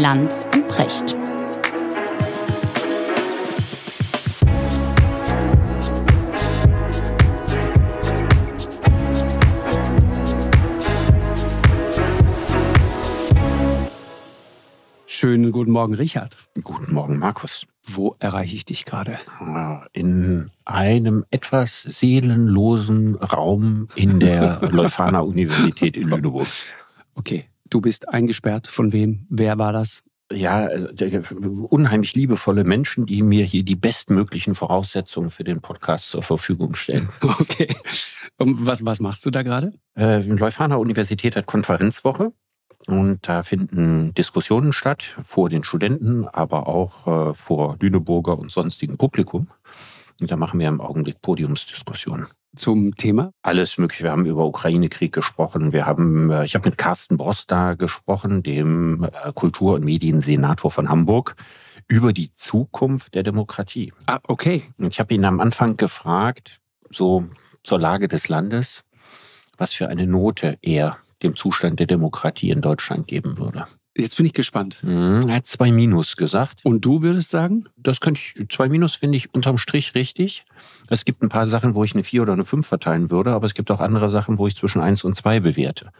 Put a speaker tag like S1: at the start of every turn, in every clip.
S1: Lanz und Precht.
S2: Schönen guten Morgen, Richard.
S3: Guten Morgen, Markus.
S2: Wo erreiche ich dich gerade?
S3: In einem etwas seelenlosen Raum in der Leuphana Universität in Lüneburg.
S2: Okay, du bist eingesperrt. Von wem? Wer war das?
S3: Ja, unheimlich liebevolle Menschen, die mir hier die bestmöglichen Voraussetzungen für den Podcast zur Verfügung stellen.
S2: Okay. Und was, was machst du da gerade?
S3: Äh, Leuphana Universität hat Konferenzwoche. Und da finden Diskussionen statt vor den Studenten, aber auch äh, vor Lüneburger und sonstigem Publikum. Und da machen wir im Augenblick Podiumsdiskussionen.
S2: Zum Thema?
S3: Alles Mögliche. Wir haben über Ukraine-Krieg gesprochen. Wir haben, äh, ich habe mit Carsten Broster gesprochen, dem äh, Kultur- und Mediensenator von Hamburg, über die Zukunft der Demokratie.
S2: Ah, okay.
S3: Und ich habe ihn am Anfang gefragt, so zur Lage des Landes, was für eine Note er dem Zustand der Demokratie in Deutschland geben würde.
S2: Jetzt bin ich gespannt.
S3: Mhm, er hat zwei Minus gesagt.
S2: Und du würdest sagen?
S3: Das könnte ich, zwei Minus finde ich unterm Strich richtig. Es gibt ein paar Sachen, wo ich eine vier oder eine fünf verteilen würde, aber es gibt auch andere Sachen, wo ich zwischen eins und zwei bewerte.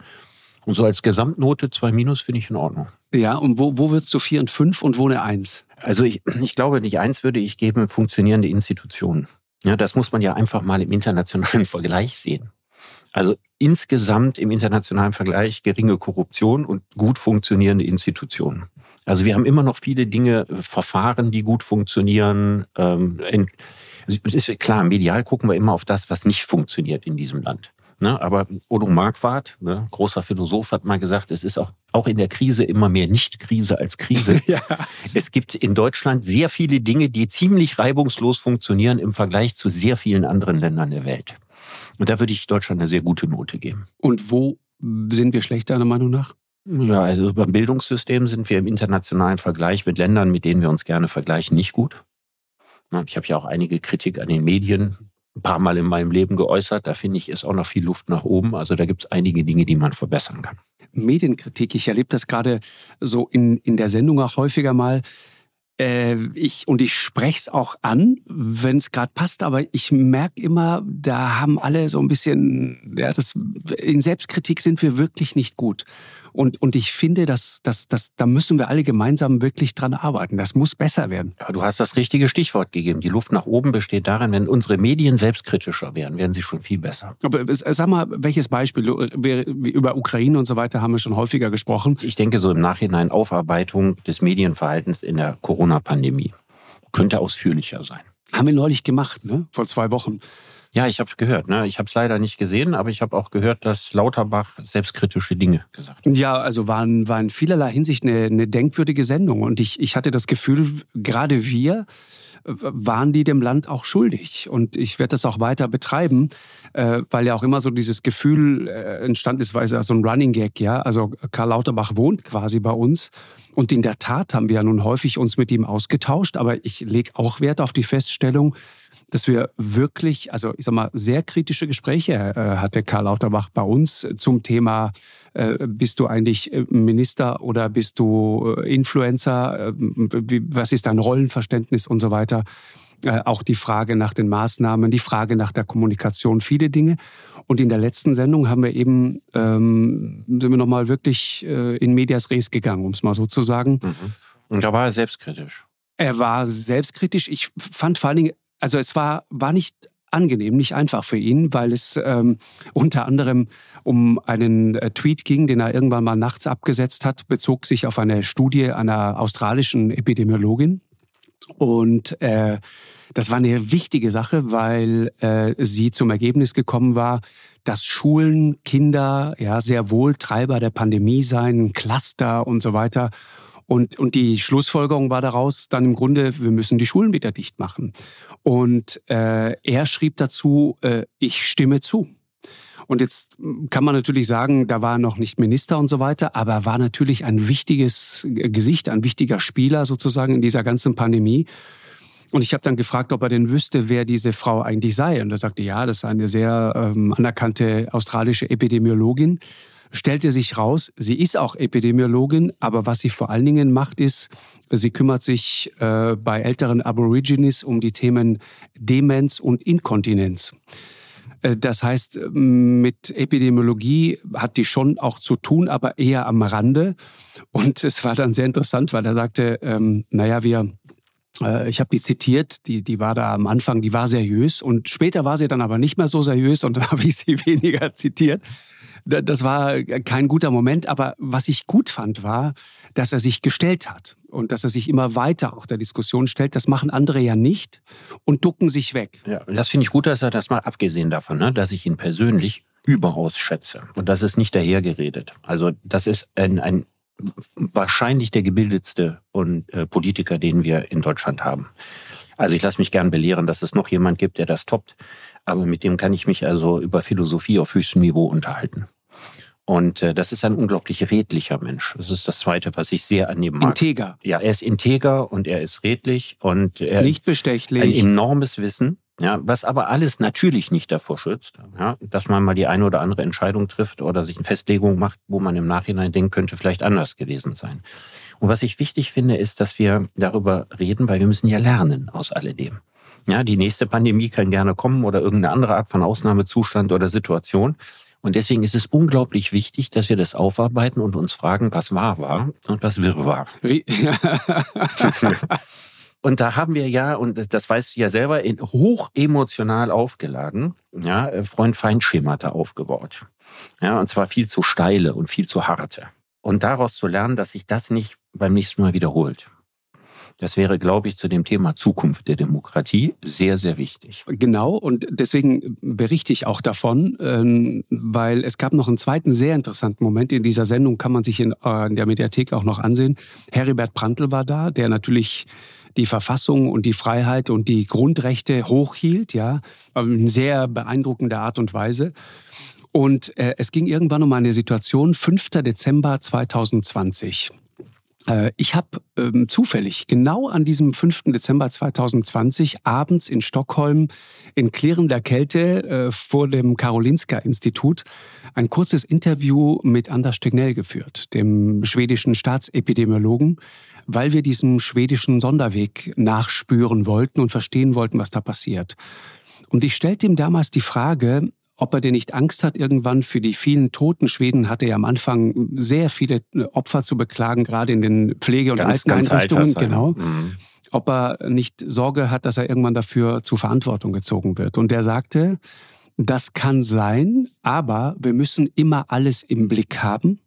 S3: Und so als Gesamtnote zwei Minus finde ich in Ordnung.
S2: Ja, und wo, wo würdest du vier und fünf und wo eine eins?
S3: Also ich, ich glaube, die eins würde ich geben, funktionierende Institutionen. Ja, das muss man ja einfach mal im internationalen Vergleich sehen. Also insgesamt im internationalen Vergleich geringe Korruption und gut funktionierende Institutionen. Also wir haben immer noch viele Dinge, äh, Verfahren, die gut funktionieren. Ähm, ist klar, medial gucken wir immer auf das, was nicht funktioniert in diesem Land. Ne? Aber Odo Marquardt, ne, großer Philosoph, hat mal gesagt, es ist auch, auch in der Krise immer mehr Nicht-Krise als Krise. ja. Es gibt in Deutschland sehr viele Dinge, die ziemlich reibungslos funktionieren im Vergleich zu sehr vielen anderen Ländern der Welt. Und da würde ich Deutschland eine sehr gute Note geben.
S2: Und wo sind wir schlecht, deiner Meinung nach?
S3: Ja, also beim Bildungssystem sind wir im internationalen Vergleich mit Ländern, mit denen wir uns gerne vergleichen, nicht gut. Ich habe ja auch einige Kritik an den Medien ein paar Mal in meinem Leben geäußert. Da finde ich, ist auch noch viel Luft nach oben. Also da gibt es einige Dinge, die man verbessern kann.
S2: Medienkritik, ich erlebe das gerade so in, in der Sendung auch häufiger mal äh, ich, und ich spreche es auch an, wenn es gerade passt, aber ich merke immer, da haben alle so ein bisschen, ja, das, in Selbstkritik sind wir wirklich nicht gut. Und, und ich finde, dass, dass, dass, da müssen wir alle gemeinsam wirklich dran arbeiten. Das muss besser werden.
S3: Ja, du hast das richtige Stichwort gegeben. Die Luft nach oben besteht darin, wenn unsere Medien selbstkritischer wären, wären sie schon viel besser.
S2: Aber sag mal, welches Beispiel? Über Ukraine und so weiter haben wir schon häufiger gesprochen.
S3: Ich denke so im Nachhinein Aufarbeitung des Medienverhaltens in der Corona-Pandemie könnte ausführlicher sein.
S2: Haben wir neulich gemacht, ne? vor zwei Wochen.
S3: Ja, ich habe gehört. Ne? Ich habe es leider nicht gesehen, aber ich habe auch gehört, dass Lauterbach selbstkritische Dinge gesagt hat.
S2: Ja, also war, war in vielerlei Hinsicht eine, eine denkwürdige Sendung. Und ich, ich hatte das Gefühl, gerade wir äh, waren die dem Land auch schuldig. Und ich werde das auch weiter betreiben, äh, weil ja auch immer so dieses Gefühl äh, entstanden ist, weil es ja so ein Running Gag, ja. Also Karl Lauterbach wohnt quasi bei uns. Und in der Tat haben wir ja nun häufig uns mit ihm ausgetauscht. Aber ich lege auch Wert auf die Feststellung, dass wir wirklich, also ich sag mal, sehr kritische Gespräche äh, hatte Karl Lauterbach bei uns zum Thema, äh, bist du eigentlich äh, Minister oder bist du äh, Influencer? Äh, wie, was ist dein Rollenverständnis und so weiter? Äh, auch die Frage nach den Maßnahmen, die Frage nach der Kommunikation, viele Dinge. Und in der letzten Sendung haben wir eben, ähm, sind wir nochmal wirklich in Medias Res gegangen, um es mal so zu sagen. Mhm.
S3: Und da war er selbstkritisch.
S2: Er war selbstkritisch. Ich fand vor allen Dingen also es war, war nicht angenehm, nicht einfach für ihn, weil es ähm, unter anderem um einen äh, Tweet ging, den er irgendwann mal nachts abgesetzt hat, bezog sich auf eine Studie einer australischen Epidemiologin. Und äh, das war eine wichtige Sache, weil äh, sie zum Ergebnis gekommen war, dass Schulen, Kinder ja sehr wohl Treiber der Pandemie seien, Cluster und so weiter. Und, und die Schlussfolgerung war daraus dann im Grunde, wir müssen die Schulen wieder dicht machen. Und äh, er schrieb dazu, äh, ich stimme zu. Und jetzt kann man natürlich sagen, da war er noch nicht Minister und so weiter, aber er war natürlich ein wichtiges Gesicht, ein wichtiger Spieler sozusagen in dieser ganzen Pandemie. Und ich habe dann gefragt, ob er denn wüsste, wer diese Frau eigentlich sei. Und er sagte, ja, das ist eine sehr ähm, anerkannte australische Epidemiologin. Stellte sich raus, sie ist auch Epidemiologin, aber was sie vor allen Dingen macht, ist, sie kümmert sich äh, bei älteren Aborigines um die Themen Demenz und Inkontinenz. Äh, das heißt, mit Epidemiologie hat die schon auch zu tun, aber eher am Rande. Und es war dann sehr interessant, weil er sagte, ähm, naja, wir äh, ich habe die zitiert, die, die war da am Anfang, die war seriös und später war sie dann aber nicht mehr so seriös und dann habe ich sie weniger zitiert. Das war kein guter Moment, aber was ich gut fand, war, dass er sich gestellt hat und dass er sich immer weiter auch der Diskussion stellt. Das machen andere ja nicht und ducken sich weg.
S3: Ja, das finde ich gut, dass er das mal abgesehen davon, ne, dass ich ihn persönlich überaus schätze. Und das ist nicht dahergeredet. Also das ist ein, ein wahrscheinlich der gebildetste äh, Politiker, den wir in Deutschland haben. Also ich lasse mich gern belehren, dass es noch jemand gibt, der das toppt. Aber mit dem kann ich mich also über Philosophie auf höchstem Niveau unterhalten. Und äh, das ist ein unglaublich redlicher Mensch. Das ist das Zweite, was ich sehr an ihm mag.
S2: Integer.
S3: Ja, er ist integer und er ist redlich und er
S2: nicht bestechlich.
S3: Ein enormes Wissen. Ja, was aber alles natürlich nicht davor schützt, ja, dass man mal die eine oder andere Entscheidung trifft oder sich eine Festlegung macht, wo man im Nachhinein denkt, könnte vielleicht anders gewesen sein. Und was ich wichtig finde, ist, dass wir darüber reden, weil wir müssen ja lernen aus alledem. Ja, die nächste Pandemie kann gerne kommen oder irgendeine andere Art von Ausnahmezustand oder Situation. Und deswegen ist es unglaublich wichtig, dass wir das aufarbeiten und uns fragen, was wahr war und was wirr war. Und da haben wir ja, und das weißt du ja selber, hoch emotional aufgeladen, ja, äh, Freund-Feind-Schemata aufgebaut. Ja, und zwar viel zu steile und viel zu harte. Und daraus zu lernen, dass sich das nicht beim nächsten Mal wiederholt. Das wäre, glaube ich, zu dem Thema Zukunft der Demokratie sehr, sehr wichtig.
S2: Genau, und deswegen berichte ich auch davon, ähm, weil es gab noch einen zweiten sehr interessanten Moment in dieser Sendung, kann man sich in, äh, der Mediathek auch noch ansehen. Heribert Prantl war da, der natürlich die Verfassung und die Freiheit und die Grundrechte hochhielt, ja, in sehr beeindruckender Art und Weise. Und äh, es ging irgendwann um eine Situation, 5. Dezember 2020. Äh, ich habe ähm, zufällig genau an diesem 5. Dezember 2020 abends in Stockholm in klirrender Kälte äh, vor dem Karolinska-Institut ein kurzes Interview mit Anders Tegnell geführt, dem schwedischen Staatsepidemiologen, weil wir diesem schwedischen Sonderweg nachspüren wollten und verstehen wollten, was da passiert. Und ich stellte ihm damals die Frage, ob er denn nicht Angst hat, irgendwann für die vielen toten Schweden hatte ja am Anfang sehr viele Opfer zu beklagen, gerade in den Pflege- und ganz, Alteneinrichtungen. Ganz genau. Mhm. Ob er nicht Sorge hat, dass er irgendwann dafür zur Verantwortung gezogen wird. Und er sagte, das kann sein, aber wir müssen immer alles im Blick haben.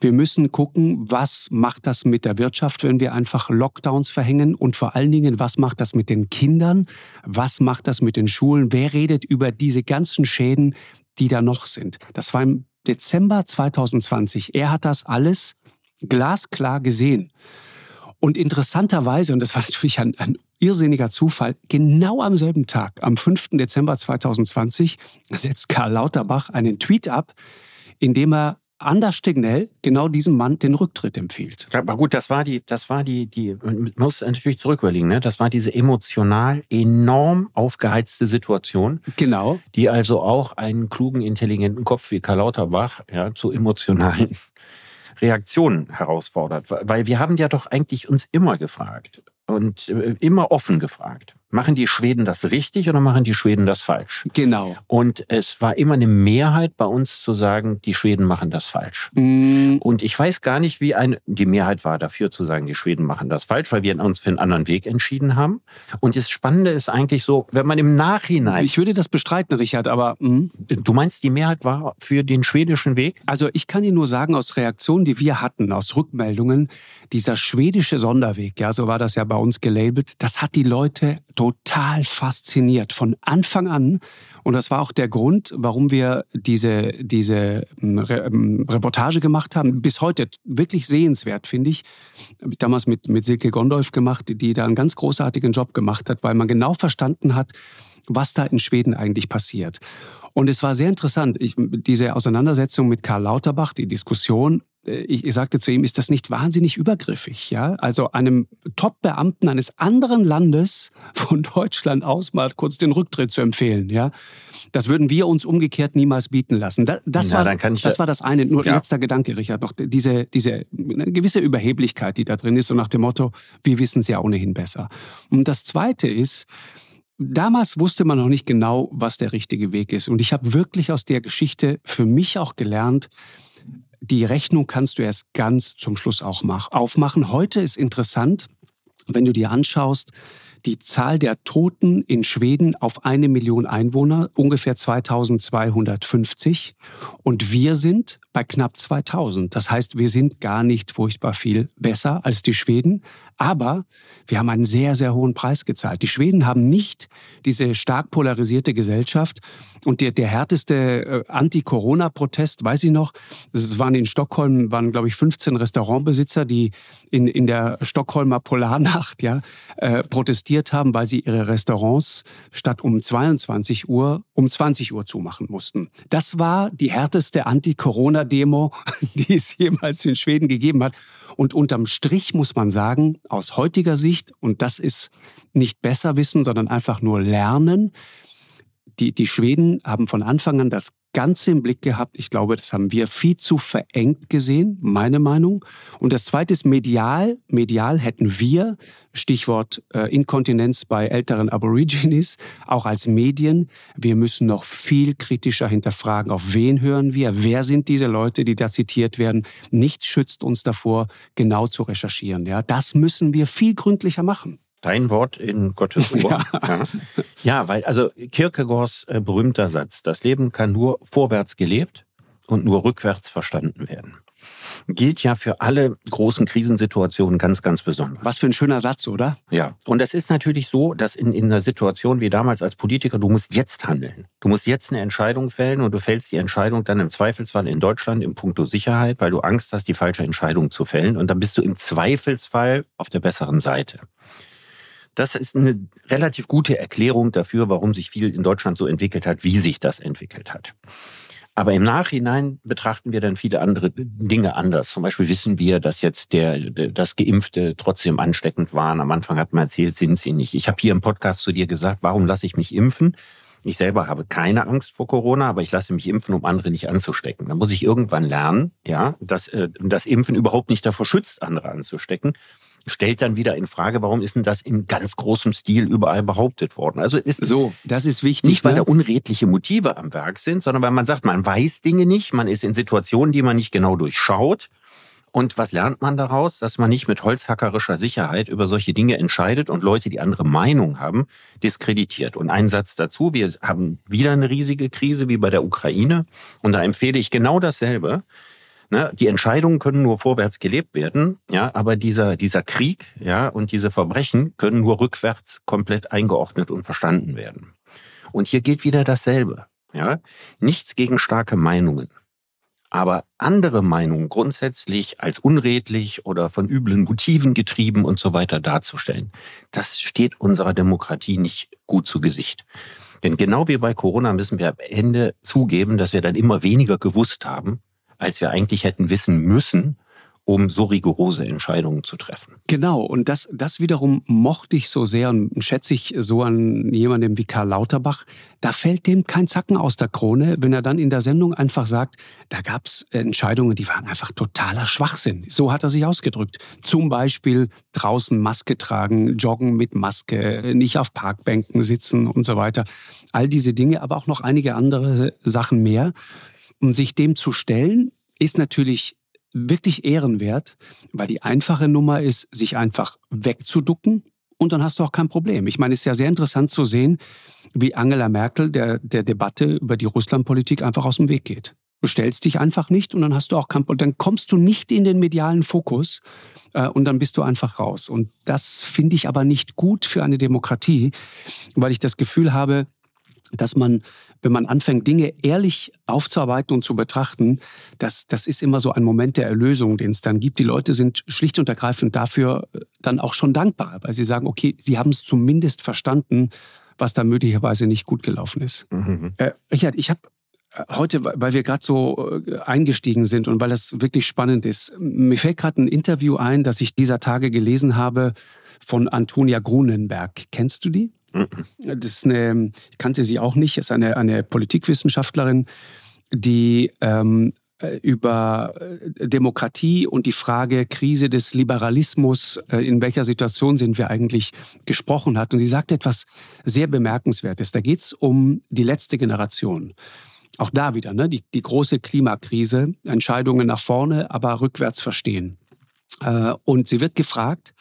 S2: Wir müssen gucken, was macht das mit der Wirtschaft, wenn wir einfach Lockdowns verhängen und vor allen Dingen, was macht das mit den Kindern, was macht das mit den Schulen, wer redet über diese ganzen Schäden, die da noch sind. Das war im Dezember 2020. Er hat das alles glasklar gesehen. Und interessanterweise, und das war natürlich ein, ein irrsinniger Zufall, genau am selben Tag, am 5. Dezember 2020, setzt Karl Lauterbach einen Tweet ab, in dem er Anders Stignell genau diesem Mann den Rücktritt empfiehlt.
S3: Aber gut, das war die, das war die, die, man muss natürlich zurück überlegen, ne? Das war diese emotional enorm aufgeheizte Situation.
S2: Genau.
S3: Die also auch einen klugen, intelligenten Kopf wie Karl Lauterbach, ja, zu emotionalen Reaktionen herausfordert. Weil wir haben ja doch eigentlich uns immer gefragt und äh, immer offen gefragt. Machen die Schweden das richtig oder machen die Schweden das falsch?
S2: Genau.
S3: Und es war immer eine Mehrheit bei uns zu sagen, die Schweden machen das falsch. Mm. Und ich weiß gar nicht, wie eine, die Mehrheit war dafür zu sagen, die Schweden machen das falsch, weil wir uns für einen anderen Weg entschieden haben. Und das Spannende ist eigentlich so, wenn man im Nachhinein.
S2: Ich würde das bestreiten, Richard, aber. Mm.
S3: Du meinst, die Mehrheit war für den schwedischen Weg?
S2: Also ich kann Ihnen nur sagen, aus Reaktionen, die wir hatten, aus Rückmeldungen, dieser schwedische Sonderweg, ja, so war das ja bei uns gelabelt, das hat die Leute total fasziniert von Anfang an. Und das war auch der Grund, warum wir diese, diese ähm, Re ähm, Reportage gemacht haben. Bis heute wirklich sehenswert, finde ich. Habe ich damals mit, mit Silke Gondolf gemacht, die da einen ganz großartigen Job gemacht hat, weil man genau verstanden hat, was da in Schweden eigentlich passiert. Und es war sehr interessant, ich, diese Auseinandersetzung mit Karl Lauterbach, die Diskussion, äh, ich, ich sagte zu ihm, ist das nicht wahnsinnig übergriffig? Ja? Also einem Top-Beamten eines anderen Landes von Deutschland aus mal kurz den Rücktritt zu empfehlen. Ja? Das würden wir uns umgekehrt niemals bieten lassen. Das, das, ja, war, das war das eine. Nur ja. letzter Gedanke, Richard, noch diese, diese gewisse Überheblichkeit, die da drin ist, so nach dem Motto, wir wissen es ja ohnehin besser. Und das zweite ist, Damals wusste man noch nicht genau, was der richtige Weg ist. Und ich habe wirklich aus der Geschichte für mich auch gelernt, die Rechnung kannst du erst ganz zum Schluss auch aufmachen. Heute ist interessant, wenn du dir anschaust, die Zahl der Toten in Schweden auf eine Million Einwohner, ungefähr 2250. Und wir sind bei knapp 2000. Das heißt, wir sind gar nicht furchtbar viel besser als die Schweden. Aber wir haben einen sehr, sehr hohen Preis gezahlt. Die Schweden haben nicht diese stark polarisierte Gesellschaft. Und der, der härteste äh, Anti-Corona-Protest, weiß ich noch, es waren in Stockholm, waren, glaube ich, 15 Restaurantbesitzer, die in, in der Stockholmer Polarnacht ja, äh, protestiert haben, weil sie ihre Restaurants statt um 22 Uhr um 20 Uhr zumachen mussten. Das war die härteste Anti-Corona-Demo, die es jemals in Schweden gegeben hat. Und unterm Strich muss man sagen, aus heutiger Sicht, und das ist nicht besser wissen, sondern einfach nur lernen, die, die Schweden haben von Anfang an das Ganze im Blick gehabt. Ich glaube, das haben wir viel zu verengt gesehen, meine Meinung. Und das Zweite ist medial. Medial hätten wir, Stichwort äh, Inkontinenz bei älteren Aborigines, auch als Medien, wir müssen noch viel kritischer hinterfragen, auf wen hören wir, wer sind diese Leute, die da zitiert werden. Nichts schützt uns davor, genau zu recherchieren. Ja, das müssen wir viel gründlicher machen.
S3: Dein Wort in Gottes Ohr. Ja, ja. ja weil also Kierkegaards äh, berühmter Satz, das Leben kann nur vorwärts gelebt und nur rückwärts verstanden werden. Gilt ja für alle großen Krisensituationen ganz, ganz besonders.
S2: Was für ein schöner Satz, oder?
S3: Ja. Und es ist natürlich so, dass in, in einer Situation wie damals als Politiker, du musst jetzt handeln. Du musst jetzt eine Entscheidung fällen und du fällst die Entscheidung dann im Zweifelsfall in Deutschland im Punkto Sicherheit, weil du Angst hast, die falsche Entscheidung zu fällen. Und dann bist du im Zweifelsfall auf der besseren Seite. Das ist eine relativ gute Erklärung dafür, warum sich viel in Deutschland so entwickelt hat, wie sich das entwickelt hat. Aber im Nachhinein betrachten wir dann viele andere Dinge anders. Zum Beispiel wissen wir, dass jetzt der, das Geimpfte trotzdem ansteckend waren. Am Anfang hat man erzählt, sind sie nicht. Ich habe hier im Podcast zu dir gesagt, warum lasse ich mich impfen? Ich selber habe keine Angst vor Corona, aber ich lasse mich impfen, um andere nicht anzustecken. Da muss ich irgendwann lernen, ja, dass äh, das Impfen überhaupt nicht davor schützt, andere anzustecken stellt dann wieder in Frage, warum ist denn das in ganz großem Stil überall behauptet worden?
S2: Also ist so, das ist wichtig.
S3: Nicht, weil ne? da unredliche Motive am Werk sind, sondern weil man sagt, man weiß Dinge nicht, man ist in Situationen, die man nicht genau durchschaut. Und was lernt man daraus? Dass man nicht mit holzhackerischer Sicherheit über solche Dinge entscheidet und Leute, die andere Meinung haben, diskreditiert. Und ein Satz dazu, wir haben wieder eine riesige Krise wie bei der Ukraine. Und da empfehle ich genau dasselbe. Ne, die Entscheidungen können nur vorwärts gelebt werden, ja, aber dieser, dieser Krieg, ja, und diese Verbrechen können nur rückwärts komplett eingeordnet und verstanden werden. Und hier gilt wieder dasselbe, ja. Nichts gegen starke Meinungen. Aber andere Meinungen grundsätzlich als unredlich oder von üblen Motiven getrieben und so weiter darzustellen, das steht unserer Demokratie nicht gut zu Gesicht. Denn genau wie bei Corona müssen wir am Ende zugeben, dass wir dann immer weniger gewusst haben als wir eigentlich hätten wissen müssen, um so rigorose Entscheidungen zu treffen.
S2: Genau, und das, das wiederum mochte ich so sehr und schätze ich so an jemandem wie Karl Lauterbach. Da fällt dem kein Zacken aus der Krone, wenn er dann in der Sendung einfach sagt, da gab es Entscheidungen, die waren einfach totaler Schwachsinn. So hat er sich ausgedrückt. Zum Beispiel draußen Maske tragen, joggen mit Maske, nicht auf Parkbänken sitzen und so weiter. All diese Dinge, aber auch noch einige andere Sachen mehr. Um sich dem zu stellen, ist natürlich wirklich ehrenwert, weil die einfache Nummer ist, sich einfach wegzuducken und dann hast du auch kein Problem. Ich meine, es ist ja sehr interessant zu sehen, wie Angela Merkel der, der Debatte über die Russlandpolitik einfach aus dem Weg geht. Du stellst dich einfach nicht und dann hast du auch kein Problem. Dann kommst du nicht in den medialen Fokus äh, und dann bist du einfach raus. Und das finde ich aber nicht gut für eine Demokratie, weil ich das Gefühl habe, dass man, wenn man anfängt, Dinge ehrlich aufzuarbeiten und zu betrachten, das, das ist immer so ein Moment der Erlösung, den es dann gibt. Die Leute sind schlicht und ergreifend dafür äh, dann auch schon dankbar, weil sie sagen, okay, sie haben es zumindest verstanden, was da möglicherweise nicht gut gelaufen ist. Mhm. Äh, Richard, ich habe äh, heute, weil wir gerade so äh, eingestiegen sind und weil das wirklich spannend ist, mir fällt gerade ein Interview ein, das ich dieser Tage gelesen habe von Antonia Grunenberg. Kennst du die? Das ist eine, ich kannte sie auch nicht, ist eine, eine Politikwissenschaftlerin, die ähm, äh, über äh, Demokratie und die Frage Krise des Liberalismus, äh, in welcher Situation sind wir eigentlich, gesprochen hat. Und sie sagt etwas sehr Bemerkenswertes. Da geht es um die letzte Generation. Auch da wieder, ne? die, die große Klimakrise, Entscheidungen nach vorne, aber rückwärts verstehen. Und sie wird gefragt,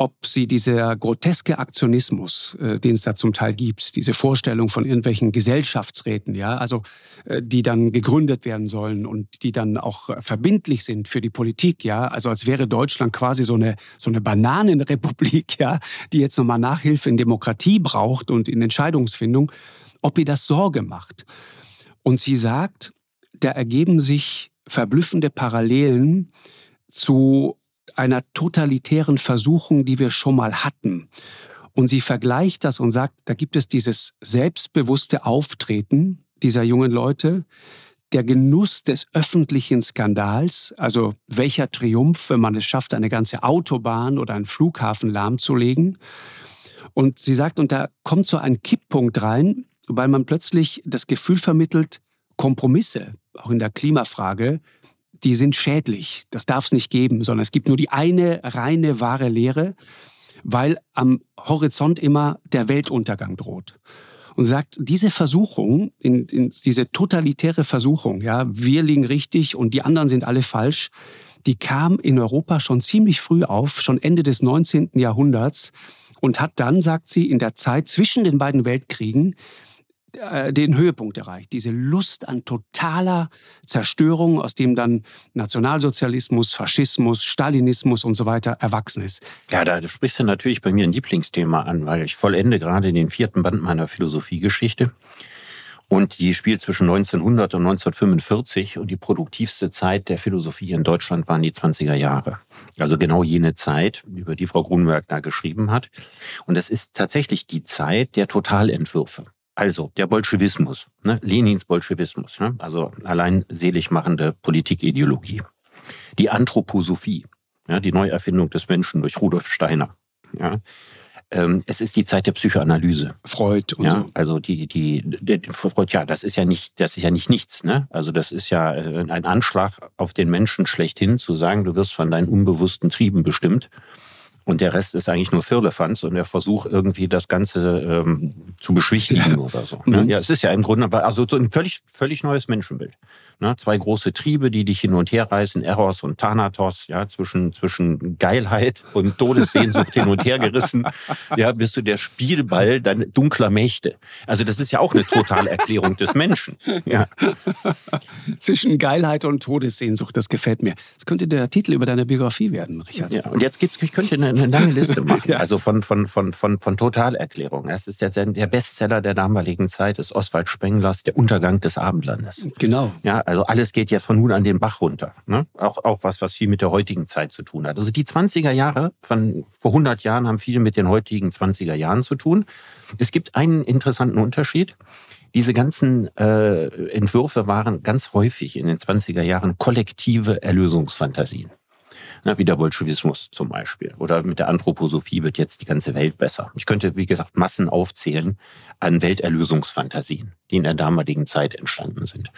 S2: ob sie dieser groteske Aktionismus, äh, den es da zum Teil gibt, diese Vorstellung von irgendwelchen Gesellschaftsräten, ja, also äh, die dann gegründet werden sollen und die dann auch verbindlich sind für die Politik, ja, also als wäre Deutschland quasi so eine so eine Bananenrepublik, ja, die jetzt nochmal Nachhilfe in Demokratie braucht und in Entscheidungsfindung, ob ihr das Sorge macht. Und sie sagt, da ergeben sich verblüffende Parallelen zu einer totalitären Versuchung, die wir schon mal hatten. Und sie vergleicht das und sagt, da gibt es dieses selbstbewusste Auftreten dieser jungen Leute, der Genuss des öffentlichen Skandals, also welcher Triumph, wenn man es schafft, eine ganze Autobahn oder einen Flughafen lahmzulegen. Und sie sagt, und da kommt so ein Kipppunkt rein, weil man plötzlich das Gefühl vermittelt, Kompromisse, auch in der Klimafrage, die sind schädlich. Das darf es nicht geben, sondern es gibt nur die eine reine, wahre Lehre, weil am Horizont immer der Weltuntergang droht. Und sagt, diese Versuchung, in, in diese totalitäre Versuchung, ja, wir liegen richtig und die anderen sind alle falsch, die kam in Europa schon ziemlich früh auf, schon Ende des 19. Jahrhunderts und hat dann, sagt sie, in der Zeit zwischen den beiden Weltkriegen den Höhepunkt erreicht. Diese Lust an totaler Zerstörung, aus dem dann Nationalsozialismus, Faschismus, Stalinismus und so weiter erwachsen ist.
S3: Ja, da sprichst du natürlich bei mir ein Lieblingsthema an, weil ich vollende gerade den vierten Band meiner Philosophiegeschichte. Und die spielt zwischen 1900 und 1945 und die produktivste Zeit der Philosophie in Deutschland waren die 20er Jahre. Also genau jene Zeit, über die Frau Grunberg da geschrieben hat. Und es ist tatsächlich die Zeit der Totalentwürfe. Also der Bolschewismus, ne? Lenins Bolschewismus, ne? also allein selig machende Politikideologie. Die Anthroposophie, ja, die Neuerfindung des Menschen durch Rudolf Steiner. Ja. Ähm, es ist die Zeit der Psychoanalyse.
S2: Freud und
S3: ja,
S2: so.
S3: Also die, die, die, Freud, ja, das ist ja nicht, das ist ja nicht nichts, ne? Also das ist ja äh, ein Anschlag auf den Menschen schlechthin, zu sagen, du wirst von deinen unbewussten Trieben bestimmt. Und der Rest ist eigentlich nur Firlefanz und der Versuch, irgendwie das Ganze ähm, zu beschwichtigen ja. oder so. Ne? Mhm. Ja, es ist ja im Grunde also so ein völlig, völlig neues Menschenbild. Ne? Zwei große Triebe, die dich hin und her reißen, Eros und Thanatos, ja, zwischen, zwischen Geilheit und Todessehnsucht hin und her gerissen, ja, bist du der Spielball dann dunkler Mächte. Also das ist ja auch eine Totalerklärung des Menschen. Ja.
S2: Zwischen Geilheit und Todessehnsucht, das gefällt mir. Das könnte der Titel über deine Biografie werden, Richard.
S3: Ja, und jetzt gibt's, ich könnte eine eine lange Liste machen. ja. Also von, von, von, von, von Totalerklärungen. Das ist der, der Bestseller der damaligen Zeit, ist Oswald Spenglers Der Untergang des Abendlandes.
S2: Genau.
S3: Ja, also alles geht jetzt von nun an den Bach runter. Ne? Auch, auch was, was viel mit der heutigen Zeit zu tun hat. Also die 20er Jahre von vor 100 Jahren haben viel mit den heutigen 20er Jahren zu tun. Es gibt einen interessanten Unterschied. Diese ganzen äh, Entwürfe waren ganz häufig in den 20er Jahren kollektive Erlösungsfantasien. Na, wie der Bolschewismus zum Beispiel. Oder mit der Anthroposophie wird jetzt die ganze Welt besser. Ich könnte, wie gesagt, Massen aufzählen an Welterlösungsfantasien, die in der damaligen Zeit entstanden sind.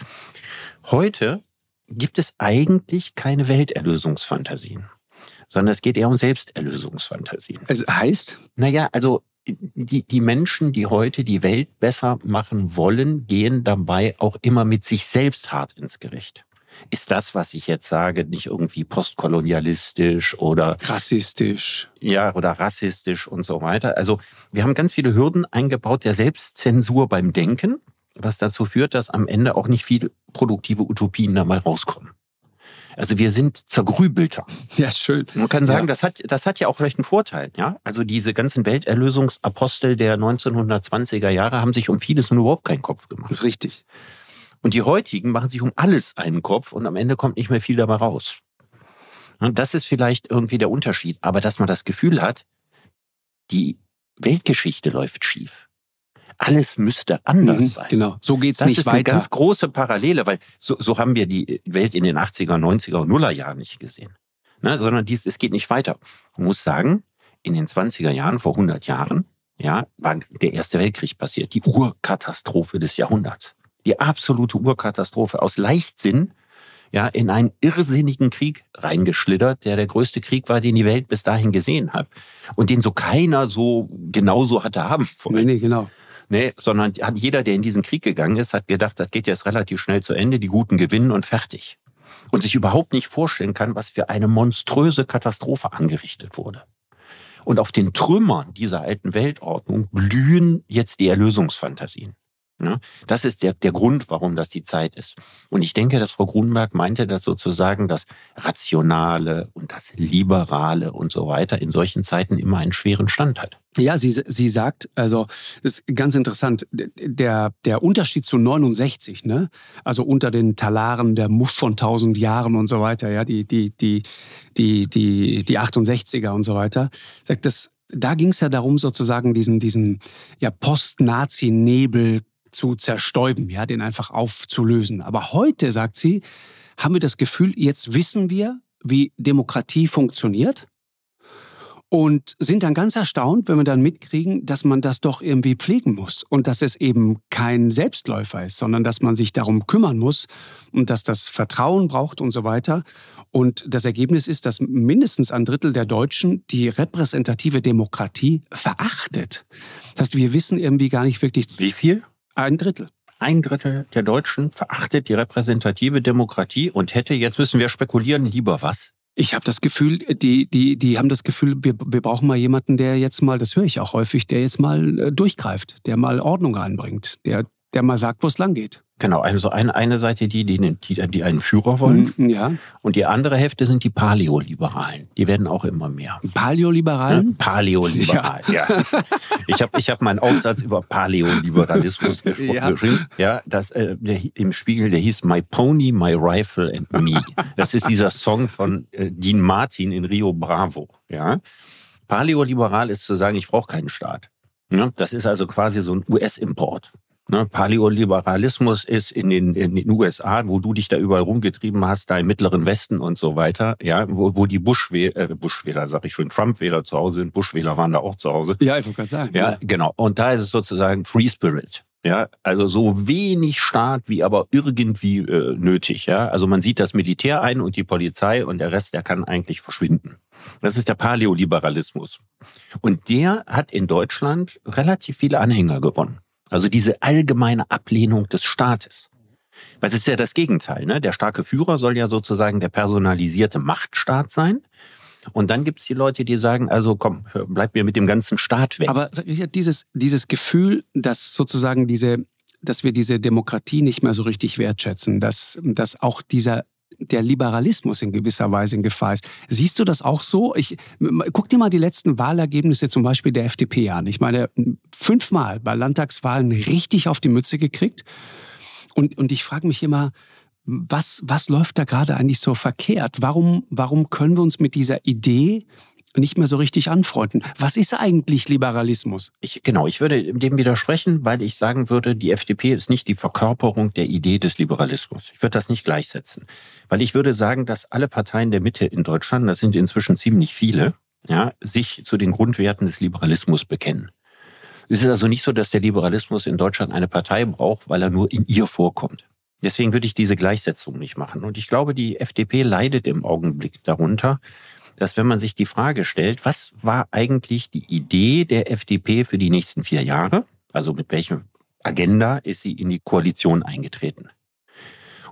S3: Heute gibt es eigentlich keine Welterlösungsfantasien, sondern es geht eher um Selbsterlösungsfantasien.
S2: Es heißt?
S3: Naja, also die, die Menschen, die heute die Welt besser machen wollen, gehen dabei auch immer mit sich selbst hart ins Gericht ist das, was ich jetzt sage, nicht irgendwie postkolonialistisch oder
S2: rassistisch.
S3: Ja, oder rassistisch und so weiter. Also wir haben ganz viele Hürden eingebaut der Selbstzensur beim Denken, was dazu führt, dass am Ende auch nicht viele produktive Utopien da mal rauskommen. Also wir sind zergrübelter.
S2: Ja, schön.
S3: Man kann sagen, ja. das hat, das hat ja auch vielleicht einen Vorteil, ja. Also diese ganzen Welterlösungsapostel der 1920er Jahre haben sich um vieles nur überhaupt keinen Kopf gemacht.
S2: Das ist richtig.
S3: Und die heutigen machen sich um alles einen Kopf und am Ende kommt nicht mehr viel dabei raus. Und das ist vielleicht irgendwie der Unterschied. Aber dass man das Gefühl hat, die Weltgeschichte läuft schief. alles müsste anders mhm, sein.
S2: Genau, so geht's
S3: das
S2: nicht
S3: weiter.
S2: Das ist eine
S3: ganz große Parallele, weil so, so haben wir die Welt in den 80er, 90er und Nullerjahren nicht gesehen. Ne, sondern dies, es geht nicht weiter. Man muss sagen, in den 20er Jahren, vor 100 Jahren, ja, war der Erste Weltkrieg passiert. Die Urkatastrophe des Jahrhunderts. Die absolute Urkatastrophe aus Leichtsinn ja, in einen irrsinnigen Krieg reingeschlittert, der der größte Krieg war, den die Welt bis dahin gesehen hat. Und den so keiner so genauso hatte haben
S2: wollen. Nee, nee, genau.
S3: Nee, sondern hat jeder, der in diesen Krieg gegangen ist, hat gedacht, das geht jetzt relativ schnell zu Ende, die Guten gewinnen und fertig. Und sich überhaupt nicht vorstellen kann, was für eine monströse Katastrophe angerichtet wurde. Und auf den Trümmern dieser alten Weltordnung blühen jetzt die Erlösungsfantasien. Ne? Das ist der, der Grund, warum das die Zeit ist. Und ich denke, dass Frau Grunberg meinte, dass sozusagen das Rationale und das Liberale und so weiter in solchen Zeiten immer einen schweren Stand hat.
S2: Ja, sie, sie sagt, also ist ganz interessant, der, der Unterschied zu 69, ne? also unter den Talaren der Muff von 1000 Jahren und so weiter, ja, die, die, die, die, die, die 68er und so weiter, sagt das, da ging es ja darum, sozusagen diesen, diesen ja, Post-Nazi-Nebel zu zerstäuben, ja, den einfach aufzulösen. Aber heute, sagt sie, haben wir das Gefühl, jetzt wissen wir, wie Demokratie funktioniert und sind dann ganz erstaunt, wenn wir dann mitkriegen, dass man das doch irgendwie pflegen muss und dass es eben kein Selbstläufer ist, sondern dass man sich darum kümmern muss und dass das Vertrauen braucht und so weiter. Und das Ergebnis ist, dass mindestens ein Drittel der Deutschen die repräsentative Demokratie verachtet. Das heißt, wir wissen irgendwie gar nicht wirklich.
S3: Wie viel?
S2: Ein Drittel.
S3: Ein Drittel der Deutschen verachtet die repräsentative Demokratie und hätte, jetzt müssen wir spekulieren, lieber was?
S2: Ich habe das Gefühl, die, die, die haben das Gefühl, wir, wir brauchen mal jemanden, der jetzt mal, das höre ich auch häufig, der jetzt mal äh, durchgreift, der mal Ordnung reinbringt, der, der mal sagt, wo es lang geht.
S3: Genau, also eine, eine Seite die, die, die, die einen Führer wollen.
S2: Mhm, ja.
S3: Und die andere Hälfte sind die Paleoliberalen. Die werden auch immer mehr.
S2: Paleoliberalen?
S3: Ja, Paleoliberal, ja. ja. Ich habe ich hab meinen Aufsatz über Paleoliberalismus ja. geschrieben. Ja, das, äh, der, im Spiegel, der hieß My Pony, My Rifle and Me. Das ist dieser Song von äh, Dean Martin in Rio Bravo. Ja. Paleoliberal ist zu sagen, ich brauche keinen Staat. Ja, das ist also quasi so ein US-Import. Ne, Paleoliberalismus ist in den, in den USA, wo du dich da überall rumgetrieben hast, da im Mittleren Westen und so weiter, ja, wo, wo die Bushwähler, äh, Bushwähler, sag ich schon, Trump-Wähler zu Hause sind, Bushwähler waren da auch zu Hause.
S2: Ja, ich wollte gerade sagen.
S3: Ja, ja, genau. Und da ist es sozusagen Free Spirit. Ja, also so wenig Staat wie aber irgendwie äh, nötig. Ja, also man sieht das Militär ein und die Polizei und der Rest, der kann eigentlich verschwinden. Das ist der Paleoliberalismus. Und der hat in Deutschland relativ viele Anhänger gewonnen. Also diese allgemeine Ablehnung des Staates. Weil es ist ja das Gegenteil. Ne? Der starke Führer soll ja sozusagen der personalisierte Machtstaat sein. Und dann gibt es die Leute, die sagen, also komm, bleib mir mit dem ganzen Staat weg.
S2: Aber dieses, dieses Gefühl, dass sozusagen diese, dass wir diese Demokratie nicht mehr so richtig wertschätzen, dass, dass auch dieser der Liberalismus in gewisser Weise in Gefahr ist. Siehst du das auch so? Ich, guck dir mal die letzten Wahlergebnisse zum Beispiel der FDP an. Ich meine, fünfmal bei Landtagswahlen richtig auf die Mütze gekriegt. Und, und ich frage mich immer, was, was läuft da gerade eigentlich so verkehrt? Warum, warum können wir uns mit dieser Idee nicht mehr so richtig anfreunden. Was ist eigentlich Liberalismus?
S3: Ich, genau, ich würde dem widersprechen, weil ich sagen würde, die FDP ist nicht die Verkörperung der Idee des Liberalismus. Ich würde das nicht gleichsetzen. Weil ich würde sagen, dass alle Parteien der Mitte in Deutschland, das sind inzwischen ziemlich viele, ja, sich zu den Grundwerten des Liberalismus bekennen. Es ist also nicht so, dass der Liberalismus in Deutschland eine Partei braucht, weil er nur in ihr vorkommt. Deswegen würde ich diese Gleichsetzung nicht machen. Und ich glaube, die FDP leidet im Augenblick darunter, dass wenn man sich die Frage stellt, was war eigentlich die Idee der FDP für die nächsten vier Jahre? Also mit welchem Agenda ist sie in die Koalition eingetreten?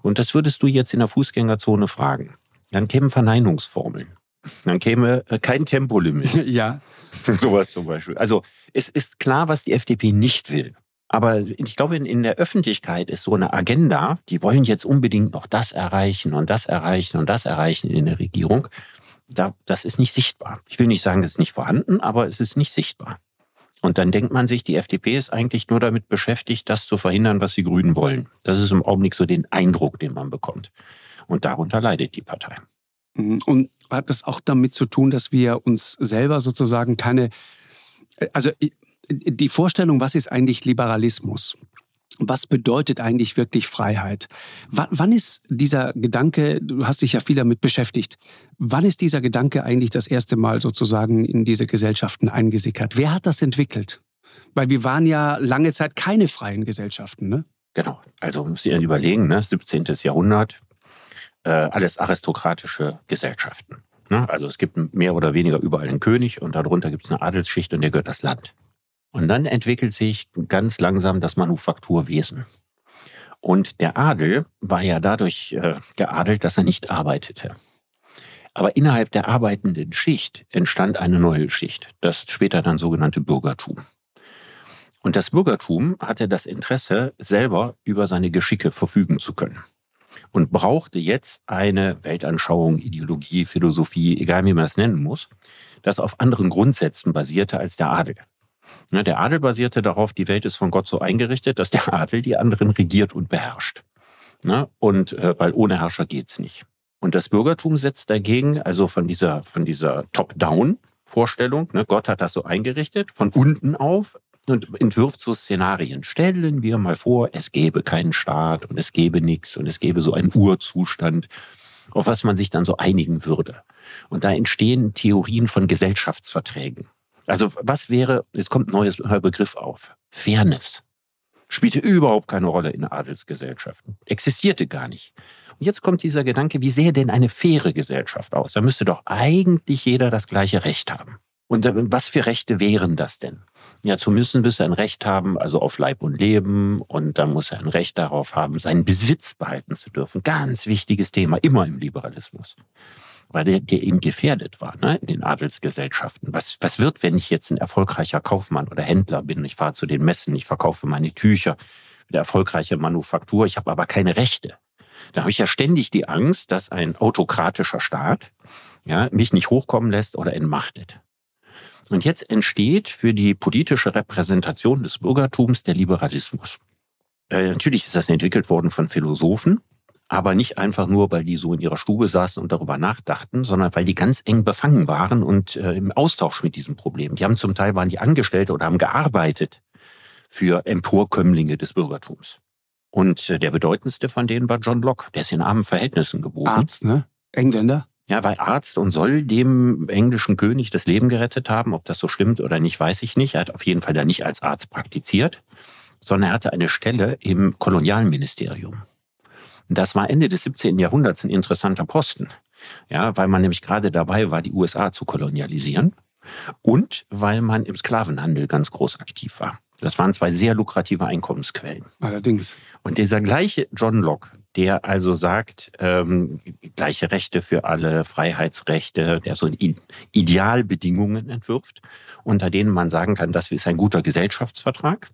S3: Und das würdest du jetzt in der Fußgängerzone fragen. Dann kämen Verneinungsformeln. Dann käme äh, kein Tempolimit.
S2: Ja.
S3: Sowas zum Beispiel. Also es ist klar, was die FDP nicht will. Aber ich glaube, in, der Öffentlichkeit ist so eine Agenda, die wollen jetzt unbedingt noch das erreichen und das erreichen und das erreichen in der Regierung da, das ist nicht sichtbar. Ich will nicht sagen, es ist nicht vorhanden, aber es ist nicht sichtbar. Und dann denkt man sich, die FDP ist eigentlich nur damit beschäftigt, das zu verhindern, was die Grünen wollen. Das ist im Augenblick so den Eindruck, den man bekommt. Und darunter leidet die Partei.
S2: Mhm. Und hat das auch damit zu tun, dass wir uns selber sozusagen keine, also die Vorstellung, was ist eigentlich Liberalismus? Was bedeutet eigentlich wirklich Freiheit? W wann ist dieser Gedanke, du hast dich ja viel damit beschäftigt, wann ist dieser Gedanke eigentlich das erste Mal sozusagen in diese Gesellschaften eingesickert? Wer hat das entwickelt? Weil wir waren ja lange Zeit keine freien Gesellschaften, ne?
S3: Genau. Also muss ich überlegen, ne? 17. Jahrhundert, äh, alles aristokratische Gesellschaften. Ne? Also es gibt mehr oder weniger überall einen König und darunter gibt es eine Adelsschicht und der gehört das Land. Und dann entwickelt sich ganz langsam das Manufakturwesen. Und der Adel war ja dadurch äh, geadelt, dass er nicht arbeitete. Aber innerhalb der arbeitenden Schicht entstand eine neue Schicht, das später dann sogenannte Bürgertum. Und das Bürgertum hatte das Interesse, selber über seine Geschicke verfügen zu können. Und brauchte jetzt eine Weltanschauung, Ideologie, Philosophie, egal wie man das nennen muss, das auf anderen Grundsätzen basierte als der Adel. Ne, der Adel basierte darauf, die Welt ist von Gott so eingerichtet, dass der Adel die anderen regiert und beherrscht. Ne, und äh, weil ohne Herrscher geht's nicht. Und das Bürgertum setzt dagegen, also von dieser, von dieser Top-Down-Vorstellung, ne, Gott hat das so eingerichtet, von unten auf, und entwirft so Szenarien. Stellen wir mal vor, es gäbe keinen Staat und es gäbe nichts und es gäbe so einen Urzustand, auf was man sich dann so einigen würde. Und da entstehen Theorien von Gesellschaftsverträgen. Also was wäre, jetzt kommt ein neuer Begriff auf, Fairness. Spielte überhaupt keine Rolle in Adelsgesellschaften. Existierte gar nicht. Und jetzt kommt dieser Gedanke, wie sähe denn eine faire Gesellschaft aus? Da müsste doch eigentlich jeder das gleiche Recht haben. Und was für Rechte wären das denn? Ja, zumindest müsste er ein Recht haben, also auf Leib und Leben. Und dann muss er ein Recht darauf haben, seinen Besitz behalten zu dürfen. Ganz wichtiges Thema, immer im Liberalismus. Weil der, der eben gefährdet war, ne, in den Adelsgesellschaften. Was, was wird, wenn ich jetzt ein erfolgreicher Kaufmann oder Händler bin? Ich fahre zu den Messen, ich verkaufe meine Tücher, eine erfolgreiche Manufaktur, ich habe aber keine Rechte. Da habe ich ja ständig die Angst, dass ein autokratischer Staat ja, mich nicht hochkommen lässt oder entmachtet. Und jetzt entsteht für die politische Repräsentation des Bürgertums der Liberalismus. Äh, natürlich ist das entwickelt worden von Philosophen, aber nicht einfach nur, weil die so in ihrer Stube saßen und darüber nachdachten, sondern weil die ganz eng befangen waren und äh, im Austausch mit diesem Problem. Die haben zum Teil waren die Angestellte oder haben gearbeitet für Emporkömmlinge des Bürgertums. Und äh, der bedeutendste von denen war John Locke. Der ist in armen Verhältnissen geboren.
S2: Arzt, ne? Engländer?
S3: Ja, war Arzt und soll dem englischen König das Leben gerettet haben. Ob das so stimmt oder nicht, weiß ich nicht. Er hat auf jeden Fall da nicht als Arzt praktiziert, sondern er hatte eine Stelle im Kolonialministerium. Das war Ende des 17. Jahrhunderts ein interessanter Posten. Ja, weil man nämlich gerade dabei war, die USA zu kolonialisieren und weil man im Sklavenhandel ganz groß aktiv war. Das waren zwei sehr lukrative Einkommensquellen.
S2: Allerdings.
S3: Und dieser gleiche John Locke, der also sagt, ähm, gleiche Rechte für alle, Freiheitsrechte, der so Idealbedingungen entwirft, unter denen man sagen kann, das ist ein guter Gesellschaftsvertrag.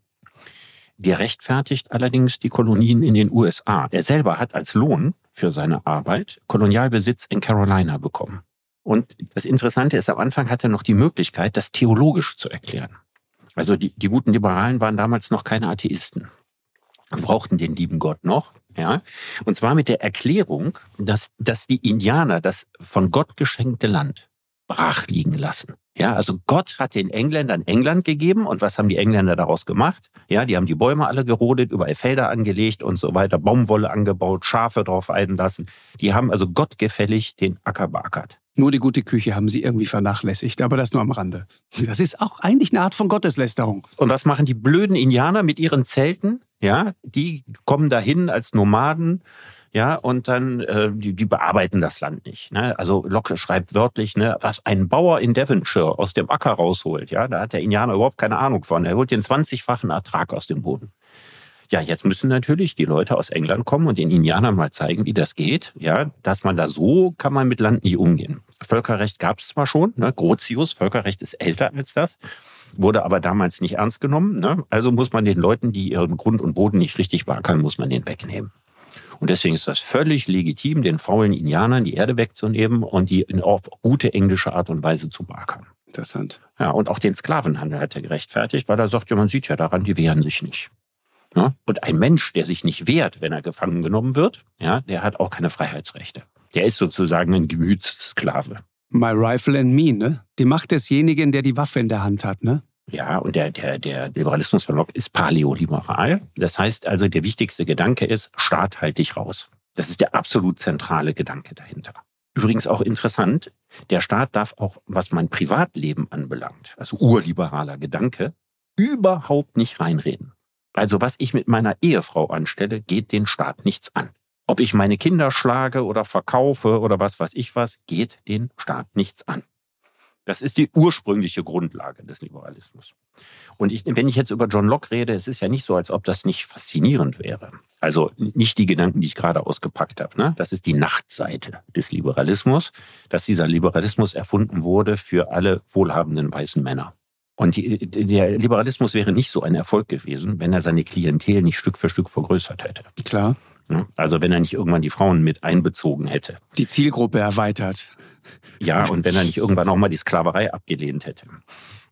S3: Der rechtfertigt allerdings die Kolonien in den USA. Er selber hat als Lohn für seine Arbeit Kolonialbesitz in Carolina bekommen. Und das Interessante ist, am Anfang hat er noch die Möglichkeit, das theologisch zu erklären. Also die, die guten Liberalen waren damals noch keine Atheisten brauchten den lieben Gott noch, ja. Und zwar mit der Erklärung, dass, dass die Indianer das von Gott geschenkte Land brach liegen lassen. Ja, also Gott hat den Engländern England gegeben und was haben die Engländer daraus gemacht? Ja, die haben die Bäume alle gerodet, überall Felder angelegt und so weiter, Baumwolle angebaut, Schafe drauf einlassen. Die haben also gottgefällig den Acker beackert.
S2: Nur die gute Küche haben sie irgendwie vernachlässigt, aber das nur am Rande. Das ist auch eigentlich eine Art von Gotteslästerung.
S3: Und was machen die blöden Indianer mit ihren Zelten? Ja, die kommen dahin als Nomaden, ja, und dann, äh, die, die bearbeiten das Land nicht. Ne? Also Locke schreibt wörtlich, ne, was ein Bauer in Devonshire aus dem Acker rausholt, ja, da hat der Indianer überhaupt keine Ahnung von. Er holt den 20-fachen Ertrag aus dem Boden. Ja, jetzt müssen natürlich die Leute aus England kommen und den Indianern mal zeigen, wie das geht. Ja, dass man da so kann man mit Land nicht umgehen. Völkerrecht gab es zwar schon, ne? Grotius, Völkerrecht ist älter als das wurde aber damals nicht ernst genommen. Ne? Also muss man den Leuten, die ihren Grund und Boden nicht richtig beackern, muss man den wegnehmen. Und deswegen ist das völlig legitim, den faulen Indianern die Erde wegzunehmen und die in auf gute englische Art und Weise zu beackern.
S2: Interessant.
S3: Ja, und auch den Sklavenhandel hat er gerechtfertigt, weil er sagt, ja, man sieht ja daran, die wehren sich nicht. Ja? Und ein Mensch, der sich nicht wehrt, wenn er gefangen genommen wird, ja, der hat auch keine Freiheitsrechte. Der ist sozusagen ein Gemütssklave.
S2: My Rifle and Me, ne? Die Macht desjenigen, der die Waffe in der Hand hat, ne?
S3: Ja, und der, der, der Liberalismus von Locke ist paleoliberal. Das heißt also, der wichtigste Gedanke ist, Staat halt dich raus. Das ist der absolut zentrale Gedanke dahinter. Übrigens auch interessant, der Staat darf auch, was mein Privatleben anbelangt, also urliberaler Gedanke, überhaupt nicht reinreden. Also was ich mit meiner Ehefrau anstelle, geht den Staat nichts an. Ob ich meine Kinder schlage oder verkaufe oder was weiß ich was, geht den Staat nichts an. Das ist die ursprüngliche Grundlage des Liberalismus. Und ich, wenn ich jetzt über John Locke rede, es ist ja nicht so, als ob das nicht faszinierend wäre. Also nicht die Gedanken, die ich gerade ausgepackt habe. Ne? Das ist die Nachtseite des Liberalismus, dass dieser Liberalismus erfunden wurde für alle wohlhabenden weißen Männer. Und die, der Liberalismus wäre nicht so ein Erfolg gewesen, wenn er seine Klientel nicht Stück für Stück vergrößert hätte.
S2: Klar.
S3: Also wenn er nicht irgendwann die Frauen mit einbezogen hätte.
S2: Die Zielgruppe erweitert.
S3: Ja, und wenn er nicht irgendwann auch mal die Sklaverei abgelehnt hätte.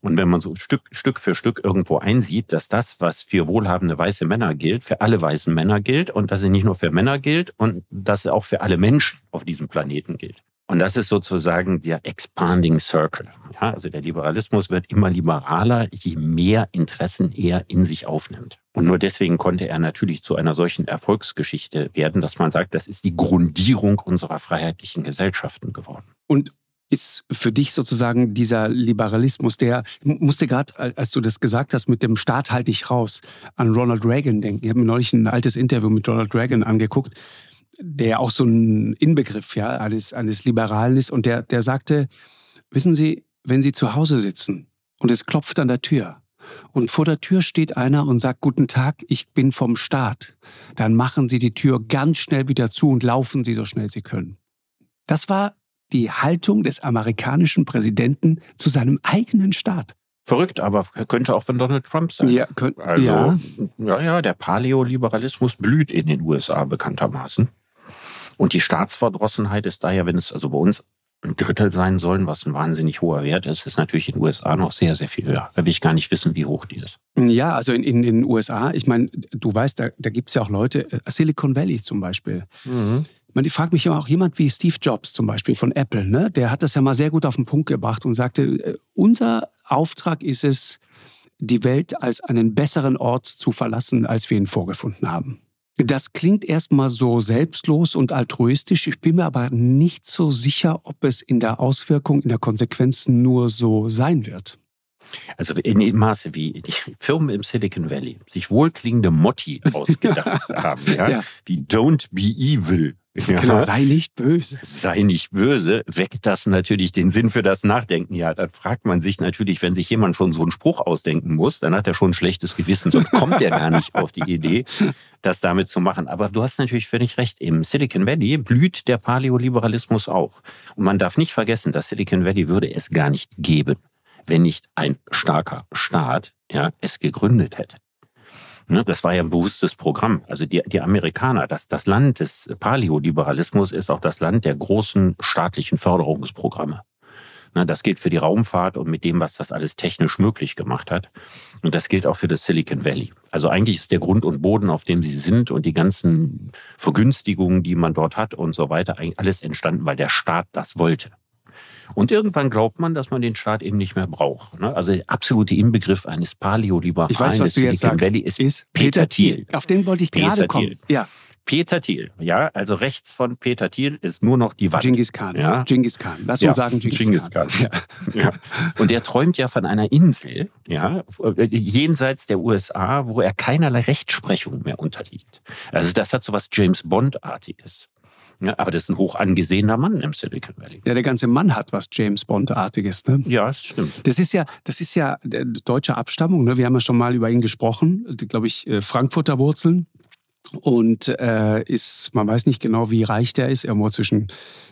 S3: Und wenn man so Stück, Stück für Stück irgendwo einsieht, dass das, was für wohlhabende weiße Männer gilt, für alle weißen Männer gilt und dass es nicht nur für Männer gilt und dass es auch für alle Menschen auf diesem Planeten gilt. Und das ist sozusagen der Expanding Circle. Ja, also der Liberalismus wird immer liberaler, je mehr Interessen er in sich aufnimmt. Und nur deswegen konnte er natürlich zu einer solchen Erfolgsgeschichte werden, dass man sagt, das ist die Grundierung unserer freiheitlichen Gesellschaften geworden.
S2: Und ist für dich sozusagen dieser Liberalismus, der musste gerade, als du das gesagt hast, mit dem Staat halte ich raus, an Ronald Reagan denken. Ich habe mir neulich ein altes Interview mit Ronald Reagan angeguckt der auch so ein Inbegriff ja, eines, eines Liberalen ist. Und der, der sagte, wissen Sie, wenn Sie zu Hause sitzen und es klopft an der Tür und vor der Tür steht einer und sagt, guten Tag, ich bin vom Staat, dann machen Sie die Tür ganz schnell wieder zu und laufen Sie so schnell Sie können. Das war die Haltung des amerikanischen Präsidenten zu seinem eigenen Staat.
S3: Verrückt, aber könnte auch von Donald Trump sein. Ja, könnt, also, ja. ja, ja, der Paleoliberalismus blüht in den USA bekanntermaßen. Und die Staatsverdrossenheit ist daher, wenn es also bei uns ein Drittel sein sollen, was ein wahnsinnig hoher Wert ist, ist natürlich in den USA noch sehr, sehr viel höher. Da will ich gar nicht wissen, wie hoch die ist.
S2: Ja, also in, in, den USA, ich meine, du weißt, da, da gibt es ja auch Leute, äh, Silicon Valley zum Beispiel. Mhm. Man, ich frage mich immer auch jemand wie Steve Jobs zum Beispiel von Apple, ne? der hat das ja mal sehr gut auf den Punkt gebracht und sagte, äh, unser Auftrag ist es, die Welt als einen besseren Ort zu verlassen, als wir ihn vorgefunden haben. Das klingt erstmal so selbstlos und altruistisch. Ich bin mir aber nicht so sicher, ob es in der Auswirkung, in der Konsequenz nur so sein wird.
S3: Also in dem Maße, wie die Firmen im Silicon Valley sich wohlklingende Motti ausgedacht haben, ja? ja? wie Don't be evil
S2: ja. Genau, sei nicht böse.
S3: Sei nicht böse, weckt das natürlich den Sinn für das Nachdenken. Ja, dann fragt man sich natürlich, wenn sich jemand schon so einen Spruch ausdenken muss, dann hat er schon ein schlechtes Gewissen, sonst kommt er gar nicht auf die Idee, das damit zu machen. Aber du hast natürlich völlig recht. Im Silicon Valley blüht der Paleoliberalismus auch. Und man darf nicht vergessen, dass Silicon Valley würde es gar nicht geben, wenn nicht ein starker Staat ja, es gegründet hätte. Ne, das war ja ein bewusstes Programm. Also die, die Amerikaner, das, das Land des Paleoliberalismus ist auch das Land der großen staatlichen Förderungsprogramme. Ne, das gilt für die Raumfahrt und mit dem, was das alles technisch möglich gemacht hat. Und das gilt auch für das Silicon Valley. Also eigentlich ist der Grund und Boden, auf dem sie sind und die ganzen Vergünstigungen, die man dort hat und so weiter, eigentlich alles entstanden, weil der Staat das wollte. Und irgendwann glaubt man, dass man den Staat eben nicht mehr braucht. Ne? Also der absolute Inbegriff eines Paleoliberalen
S2: ich weiß, was du jetzt sagst, Valley
S3: ist, ist Peter Thiel.
S2: Auf den wollte ich gerade kommen.
S3: Ja. Peter Thiel, ja, also rechts von Peter Thiel ist nur noch die Wand.
S2: Genghis Khan, ja. Genghis Khan. Lass uns ja. sagen Genghis, Khan. Khan.
S3: Ja. ja. Und der träumt ja von einer Insel, ja, jenseits der USA, wo er keinerlei Rechtsprechung mehr unterliegt. Also das hat so was James Bond-artiges. Ja, aber das ist ein hoch angesehener Mann im Silicon Valley.
S2: Ja, der ganze Mann hat was James Bond-artiges. Ne?
S3: Ja, das stimmt.
S2: Das ist ja, das ist ja deutsche Abstammung. Ne? Wir haben ja schon mal über ihn gesprochen. Glaube ich, äh, Frankfurter Wurzeln und äh, ist, man weiß nicht genau, wie reich der ist, irgendwo zwischen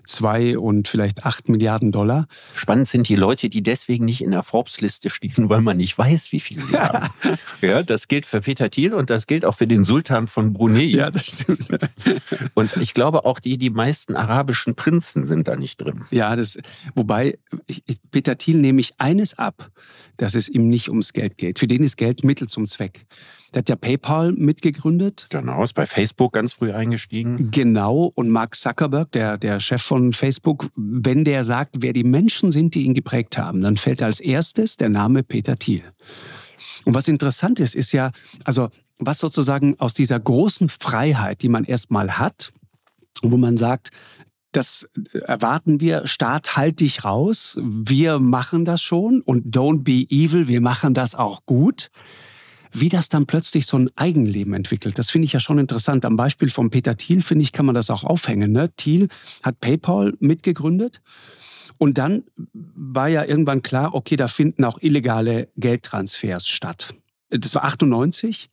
S2: zwei und vielleicht acht Milliarden Dollar.
S3: Spannend sind die Leute, die deswegen nicht in der Forbes-Liste stehen, weil man nicht weiß, wie viel sie haben. Ja, das gilt für Peter Thiel und das gilt auch für den Sultan von Brunei.
S2: Ja, das stimmt.
S3: Und ich glaube auch die, die meisten arabischen Prinzen sind da nicht drin.
S2: Ja, das, wobei ich, Peter Thiel nehme ich eines ab, dass es ihm nicht ums Geld geht. Für den ist Geld Mittel zum Zweck. Der hat ja PayPal mitgegründet.
S3: Genau, ist bei Facebook ganz früh eingestiegen.
S2: Genau. Und Mark Zuckerberg, der, der Chef von Facebook, wenn der sagt, wer die Menschen sind, die ihn geprägt haben, dann fällt als erstes der Name Peter Thiel. Und was interessant ist, ist ja, also was sozusagen aus dieser großen Freiheit, die man erstmal hat, wo man sagt, das erwarten wir, Staat, halt dich raus, wir machen das schon und don't be evil, wir machen das auch gut. Wie das dann plötzlich so ein Eigenleben entwickelt, das finde ich ja schon interessant. Am Beispiel von Peter Thiel, finde ich, kann man das auch aufhängen. Ne? Thiel hat PayPal mitgegründet und dann war ja irgendwann klar, okay, da finden auch illegale Geldtransfers statt. Das war 98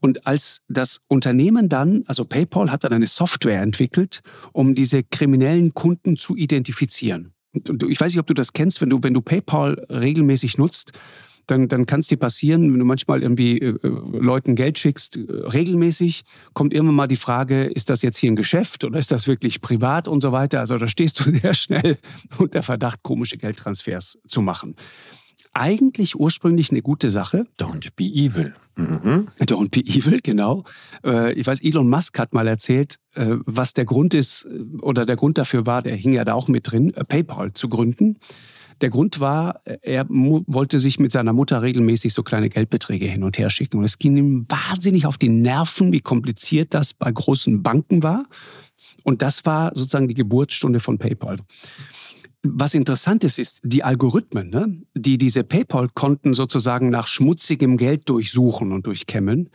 S2: und als das Unternehmen dann, also PayPal hat dann eine Software entwickelt, um diese kriminellen Kunden zu identifizieren. Ich weiß nicht, ob du das kennst, wenn du, wenn du PayPal regelmäßig nutzt, dann, dann kann es dir passieren, wenn du manchmal irgendwie äh, äh, Leuten Geld schickst, äh, regelmäßig, kommt irgendwann mal die Frage, ist das jetzt hier ein Geschäft oder ist das wirklich privat und so weiter. Also da stehst du sehr schnell unter Verdacht, komische Geldtransfers zu machen eigentlich ursprünglich eine gute Sache.
S3: Don't be evil. Mhm.
S2: Don't be evil, genau. Äh, ich weiß, Elon Musk hat mal erzählt, äh, was der Grund ist oder der Grund dafür war, der hing ja da auch mit drin, PayPal zu gründen. Der Grund war, er wollte sich mit seiner Mutter regelmäßig so kleine Geldbeträge hin und her schicken. Und es ging ihm wahnsinnig auf die Nerven, wie kompliziert das bei großen Banken war. Und das war sozusagen die Geburtsstunde von PayPal. Was interessant ist, ist die Algorithmen, ne, die diese PayPal-Konten sozusagen nach schmutzigem Geld durchsuchen und durchkämmen.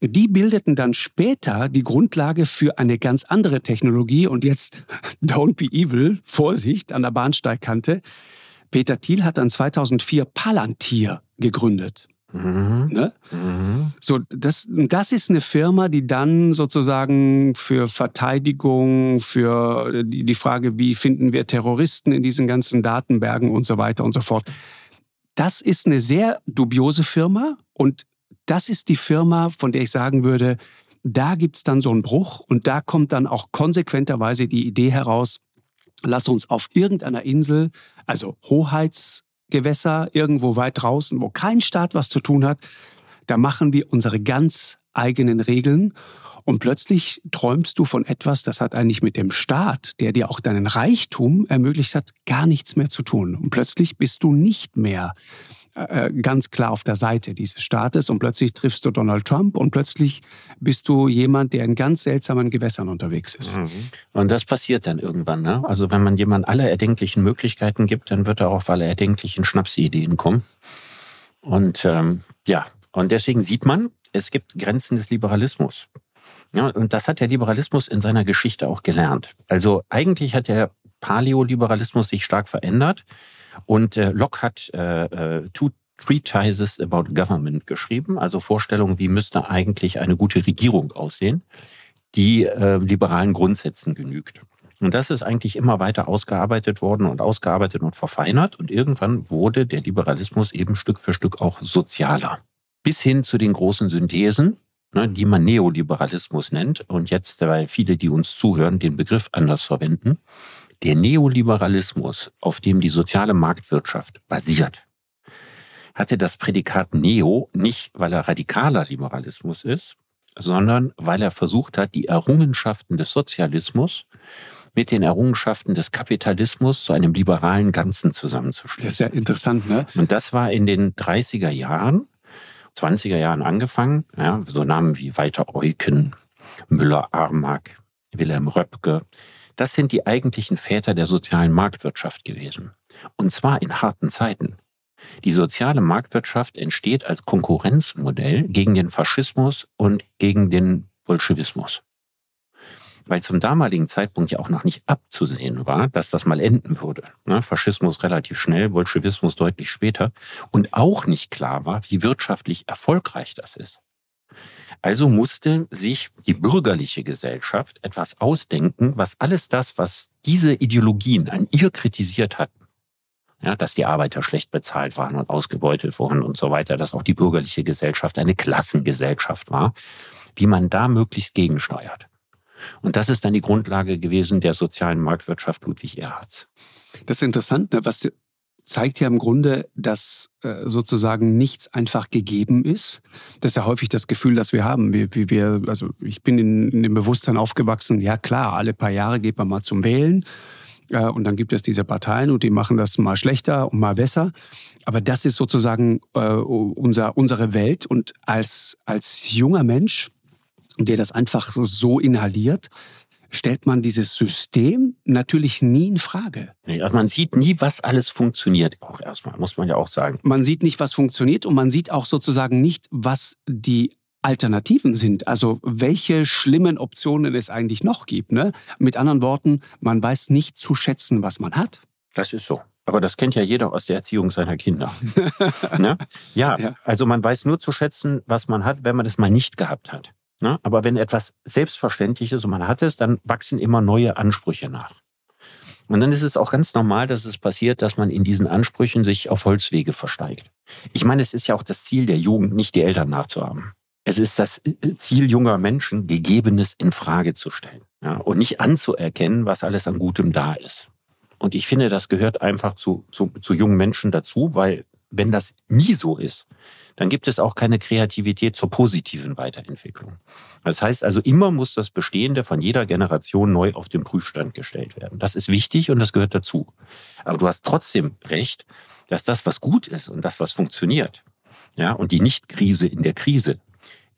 S2: Die bildeten dann später die Grundlage für eine ganz andere Technologie. Und jetzt, don't be evil, Vorsicht an der Bahnsteigkante. Peter Thiel hat dann 2004 Palantir gegründet. Mhm. Ne? Mhm. So, das, das ist eine Firma, die dann sozusagen für Verteidigung, für die, die Frage, wie finden wir Terroristen in diesen ganzen Datenbergen und so weiter und so fort. Das ist eine sehr dubiose Firma und das ist die Firma, von der ich sagen würde, da gibt es dann so einen Bruch und da kommt dann auch konsequenterweise die Idee heraus, lass uns auf irgendeiner Insel, also Hoheits Gewässer irgendwo weit draußen, wo kein Staat was zu tun hat, da machen wir unsere ganz eigenen Regeln. Und plötzlich träumst du von etwas, das hat eigentlich mit dem Staat, der dir auch deinen Reichtum ermöglicht hat, gar nichts mehr zu tun. Und plötzlich bist du nicht mehr äh, ganz klar auf der Seite dieses Staates und plötzlich triffst du Donald Trump und plötzlich bist du jemand, der in ganz seltsamen Gewässern unterwegs ist. Mhm.
S3: Und das passiert dann irgendwann. Ne? Also wenn man jemand alle erdenklichen Möglichkeiten gibt, dann wird er auch auf alle erdenklichen Schnapsideen kommen. Und ähm, ja, und deswegen sieht man, es gibt Grenzen des Liberalismus. Ja, und das hat der Liberalismus in seiner Geschichte auch gelernt. Also eigentlich hat der Paleoliberalismus sich stark verändert. Und äh, Locke hat äh, äh, Two Treatises about Government geschrieben, also Vorstellungen, wie müsste eigentlich eine gute Regierung aussehen, die äh, liberalen Grundsätzen genügt. Und das ist eigentlich immer weiter ausgearbeitet worden und ausgearbeitet und verfeinert. Und irgendwann wurde der Liberalismus eben Stück für Stück auch sozialer. Bis hin zu den großen Synthesen, ne, die man Neoliberalismus nennt. Und jetzt, weil viele, die uns zuhören, den Begriff anders verwenden. Der Neoliberalismus, auf dem die soziale Marktwirtschaft basiert, hatte das Prädikat Neo nicht, weil er radikaler Liberalismus ist, sondern weil er versucht hat, die Errungenschaften des Sozialismus mit den Errungenschaften des Kapitalismus zu einem liberalen Ganzen zusammenzuschließen.
S2: Das ist ja interessant, ne?
S3: Und das war in den 30er Jahren, 20er Jahren angefangen, ja, so Namen wie Walter Eucken, Müller-Armack, Wilhelm Röpke, das sind die eigentlichen Väter der sozialen Marktwirtschaft gewesen. Und zwar in harten Zeiten. Die soziale Marktwirtschaft entsteht als Konkurrenzmodell gegen den Faschismus und gegen den Bolschewismus. Weil zum damaligen Zeitpunkt ja auch noch nicht abzusehen war, dass das mal enden würde. Ne, Faschismus relativ schnell, Bolschewismus deutlich später. Und auch nicht klar war, wie wirtschaftlich erfolgreich das ist. Also musste sich die bürgerliche Gesellschaft etwas ausdenken, was alles das, was diese Ideologien an ihr kritisiert hatten, ja, dass die Arbeiter schlecht bezahlt waren und ausgebeutet wurden und so weiter, dass auch die bürgerliche Gesellschaft eine Klassengesellschaft war, wie man da möglichst gegensteuert. Und das ist dann die Grundlage gewesen der sozialen Marktwirtschaft Ludwig Erhards.
S2: Das ist interessant, ne, was zeigt ja im Grunde, dass äh, sozusagen nichts einfach gegeben ist. Das ist ja häufig das Gefühl, das wir haben. Wie wir, also ich bin in, in, dem Bewusstsein aufgewachsen, ja klar, alle paar Jahre geht man mal zum Wählen. Äh, und dann gibt es diese Parteien und die machen das mal schlechter und mal besser. Aber das ist sozusagen äh, unser, unsere Welt. Und als, als junger Mensch, der das einfach so inhaliert, stellt man dieses System natürlich nie in Frage.
S3: Also man sieht nie, was alles funktioniert. Auch erstmal, muss man ja auch sagen.
S2: Man sieht nicht, was funktioniert und man sieht auch sozusagen nicht, was die Alternativen sind. Also welche schlimmen Optionen es eigentlich noch gibt. Ne? Mit anderen Worten, man weiß nicht zu schätzen, was man hat.
S3: Das ist so. Aber das kennt ja jeder aus der Erziehung seiner Kinder. ne? ja, ja, also man weiß nur zu schätzen, was man hat, wenn man das mal nicht gehabt hat. Ne? Aber wenn etwas selbstverständlich ist und man hat es, dann wachsen immer neue Ansprüche nach. Und dann ist es auch ganz normal, dass es passiert, dass man in diesen Ansprüchen sich auf Holzwege versteigt. Ich meine, es ist ja auch das Ziel der Jugend, nicht die Eltern nachzuhaben. Es ist das Ziel junger Menschen, Gegebenes in Frage zu stellen ja, und nicht anzuerkennen, was alles an Gutem da ist. Und ich finde, das gehört einfach zu, zu, zu jungen Menschen dazu, weil wenn das nie so ist, dann gibt es auch keine Kreativität zur positiven Weiterentwicklung. Das heißt also, immer muss das Bestehende von jeder Generation neu auf den Prüfstand gestellt werden. Das ist wichtig und das gehört dazu. Aber du hast trotzdem recht, dass das, was gut ist und das, was funktioniert, ja, und die Nicht-Krise in der Krise,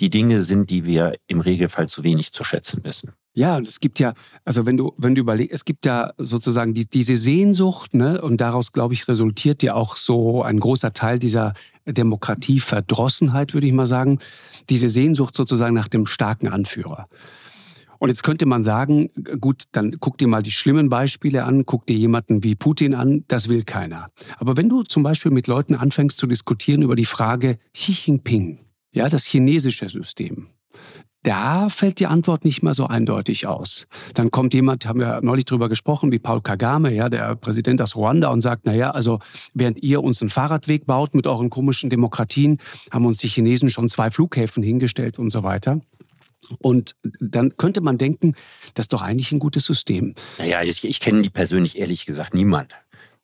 S3: die Dinge sind, die wir im Regelfall zu wenig zu schätzen wissen.
S2: Ja, und es gibt ja, also wenn du, wenn du überlegst, es gibt ja sozusagen die, diese Sehnsucht, ne, und daraus, glaube ich, resultiert ja auch so ein großer Teil dieser Demokratieverdrossenheit, würde ich mal sagen, diese Sehnsucht sozusagen nach dem starken Anführer. Und jetzt könnte man sagen, gut, dann guck dir mal die schlimmen Beispiele an, guck dir jemanden wie Putin an, das will keiner. Aber wenn du zum Beispiel mit Leuten anfängst zu diskutieren über die Frage Xi Jinping, ja, das chinesische System, da fällt die Antwort nicht mehr so eindeutig aus. Dann kommt jemand, haben wir neulich drüber gesprochen, wie Paul Kagame, ja, der Präsident aus Ruanda, und sagt, na ja, also während ihr uns einen Fahrradweg baut mit euren komischen Demokratien, haben uns die Chinesen schon zwei Flughäfen hingestellt und so weiter. Und dann könnte man denken, das ist doch eigentlich ein gutes System.
S3: Naja, ich, ich kenne die persönlich ehrlich gesagt niemand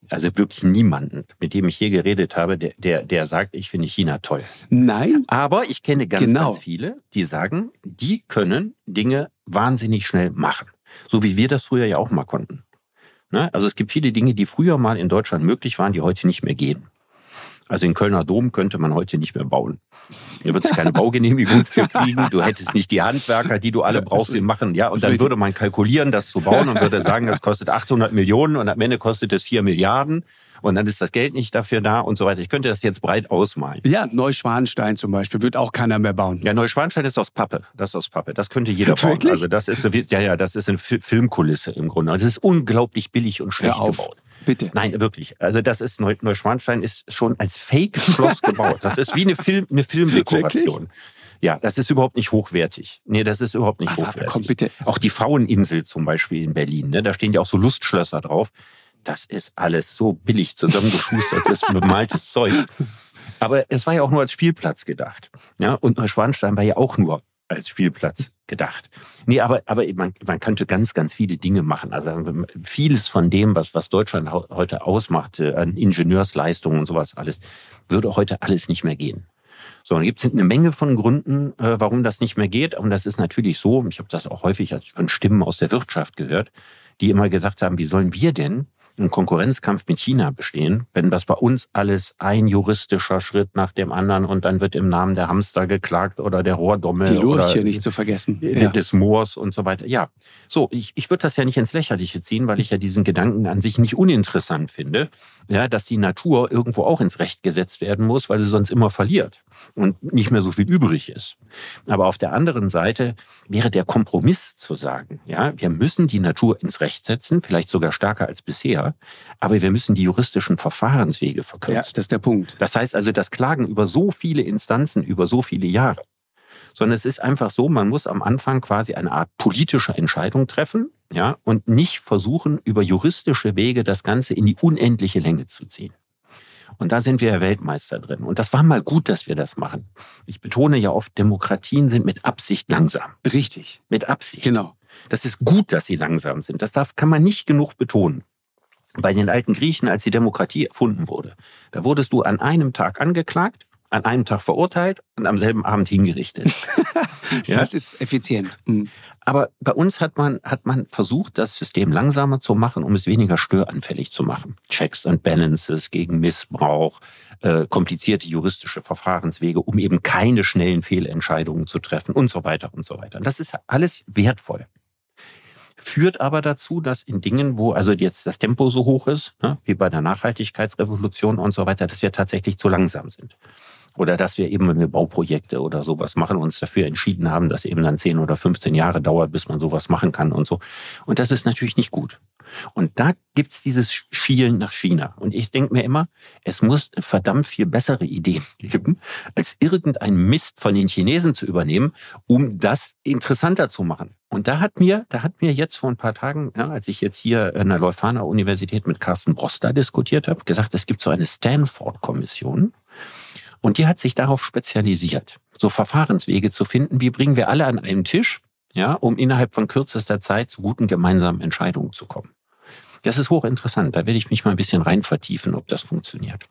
S3: also wirklich niemanden, mit dem ich hier geredet habe, der, der, der sagt, ich finde China toll.
S2: Nein.
S3: Aber ich kenne ganz, genau. ganz viele, die sagen, die können Dinge wahnsinnig schnell machen. So wie wir das früher ja auch mal konnten. Ne? Also es gibt viele Dinge, die früher mal in Deutschland möglich waren, die heute nicht mehr gehen. Also den Kölner Dom könnte man heute nicht mehr bauen. Du würdest keine Baugenehmigung für kriegen. Du hättest nicht die Handwerker, die du alle brauchst, die machen. Ja, und dann würde man kalkulieren, das zu bauen und würde sagen, das kostet 800 Millionen und am Ende kostet es 4 Milliarden und dann ist das Geld nicht dafür da und so weiter. Ich könnte das jetzt breit ausmalen.
S2: Ja, Neuschwanstein zum Beispiel wird auch keiner mehr bauen.
S3: Ja, Neuschwanstein ist aus Pappe. Das ist aus Pappe. Das könnte jeder bauen. Wirklich? Also das ist ja ja, das ist eine Filmkulisse im Grunde. Also es ist unglaublich billig und schlecht gebaut.
S2: Bitte.
S3: Nein, wirklich. Also das ist Neuschwanstein ist schon als Fake-Schloss gebaut. Das ist wie eine, Film, eine Filmdekoration. Ja, das ist überhaupt nicht hochwertig. Nee, das ist überhaupt nicht Aber hochwertig. Komm bitte. Auch die Fraueninsel zum Beispiel in Berlin, ne? da stehen ja auch so Lustschlösser drauf. Das ist alles so billig zusammengeschustertes, bemaltes Zeug. Aber es war ja auch nur als Spielplatz gedacht. Ja, und Neuschwanstein war ja auch nur als Spielplatz gedacht. Nee, aber, aber man, man könnte ganz, ganz viele Dinge machen. Also vieles von dem, was, was Deutschland heute ausmacht, äh, an Ingenieursleistungen und sowas alles, würde heute alles nicht mehr gehen. So, dann gibt es eine Menge von Gründen, äh, warum das nicht mehr geht. Und das ist natürlich so, ich habe das auch häufig von Stimmen aus der Wirtschaft gehört, die immer gesagt haben, wie sollen wir denn einen Konkurrenzkampf mit China bestehen, wenn das bei uns alles ein juristischer Schritt nach dem anderen und dann wird im Namen der Hamster geklagt oder der Rohrdommel.
S2: Die Lurche oder nicht zu vergessen.
S3: Ja. Des Moors und so weiter. Ja, so, ich, ich würde das ja nicht ins Lächerliche ziehen, weil ich ja diesen Gedanken an sich nicht uninteressant finde, ja, dass die Natur irgendwo auch ins Recht gesetzt werden muss, weil sie sonst immer verliert und nicht mehr so viel übrig ist. Aber auf der anderen Seite wäre der Kompromiss zu sagen, ja, wir müssen die Natur ins Recht setzen, vielleicht sogar stärker als bisher, aber wir müssen die juristischen Verfahrenswege verkürzen. Ja,
S2: das ist der Punkt.
S3: Das heißt also, das Klagen über so viele Instanzen, über so viele Jahre, sondern es ist einfach so, man muss am Anfang quasi eine Art politische Entscheidung treffen, ja, und nicht versuchen, über juristische Wege das Ganze in die unendliche Länge zu ziehen. Und da sind wir ja Weltmeister drin. Und das war mal gut, dass wir das machen. Ich betone ja oft, Demokratien sind mit Absicht langsam.
S2: Richtig.
S3: Mit Absicht.
S2: Genau.
S3: Das ist gut, dass sie langsam sind. Das darf, kann man nicht genug betonen. Bei den alten Griechen, als die Demokratie erfunden wurde, da wurdest du an einem Tag angeklagt, an einem Tag verurteilt und am selben Abend hingerichtet.
S2: ja? Das ist effizient. Mhm.
S3: Aber bei uns hat man, hat man versucht, das System langsamer zu machen, um es weniger störanfällig zu machen. Checks and Balances gegen Missbrauch, äh, komplizierte juristische Verfahrenswege, um eben keine schnellen Fehlentscheidungen zu treffen und so weiter und so weiter. Das ist alles wertvoll führt aber dazu, dass in Dingen, wo also jetzt das Tempo so hoch ist, ne, wie bei der Nachhaltigkeitsrevolution und so weiter, dass wir tatsächlich zu langsam sind. Oder dass wir eben, wenn wir Bauprojekte oder sowas machen, uns dafür entschieden haben, dass eben dann 10 oder 15 Jahre dauert, bis man sowas machen kann und so. Und das ist natürlich nicht gut. Und da gibt's dieses Schielen nach China. Und ich denke mir immer, es muss verdammt viel bessere Ideen geben, als irgendein Mist von den Chinesen zu übernehmen, um das interessanter zu machen. Und da hat mir, da hat mir jetzt vor ein paar Tagen, ja, als ich jetzt hier an der Leuphana Universität mit Carsten Broster diskutiert habe, gesagt, es gibt so eine Stanford-Kommission. Und die hat sich darauf spezialisiert, so Verfahrenswege zu finden, wie bringen wir alle an einen Tisch, ja, um innerhalb von kürzester Zeit zu guten gemeinsamen Entscheidungen zu kommen. Das ist hochinteressant. Da werde ich mich mal ein bisschen rein vertiefen, ob das funktioniert.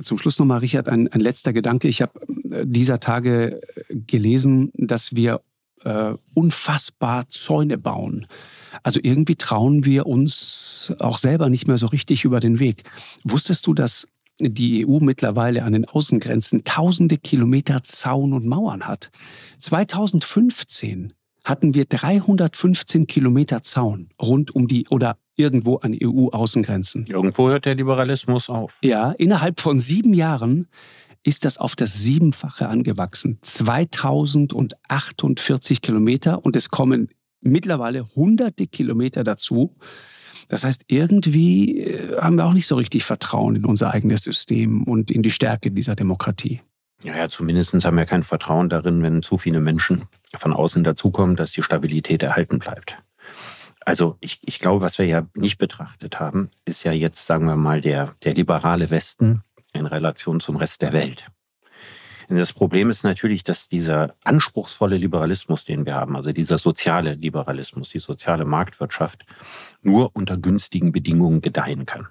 S2: Zum Schluss nochmal, Richard, ein, ein letzter Gedanke. Ich habe äh, dieser Tage äh, gelesen, dass wir äh, unfassbar Zäune bauen. Also irgendwie trauen wir uns auch selber nicht mehr so richtig über den Weg. Wusstest du, dass die EU mittlerweile an den Außengrenzen tausende Kilometer Zaun und Mauern hat? 2015 hatten wir 315 Kilometer Zaun rund um die oder irgendwo an EU-Außengrenzen.
S3: Irgendwo hört der Liberalismus auf.
S2: Ja, innerhalb von sieben Jahren ist das auf das Siebenfache angewachsen. 2048 Kilometer und es kommen mittlerweile hunderte Kilometer dazu. Das heißt, irgendwie äh, haben wir auch nicht so richtig Vertrauen in unser eigenes System und in die Stärke dieser Demokratie.
S3: Ja, ja zumindest haben wir kein Vertrauen darin, wenn zu viele Menschen von außen dazukommen, dass die Stabilität erhalten bleibt. Also ich, ich glaube, was wir ja nicht betrachtet haben, ist ja jetzt, sagen wir mal, der, der liberale Westen in Relation zum Rest der Welt. Denn das Problem ist natürlich, dass dieser anspruchsvolle Liberalismus, den wir haben, also dieser soziale Liberalismus, die soziale Marktwirtschaft, nur unter günstigen Bedingungen gedeihen kann.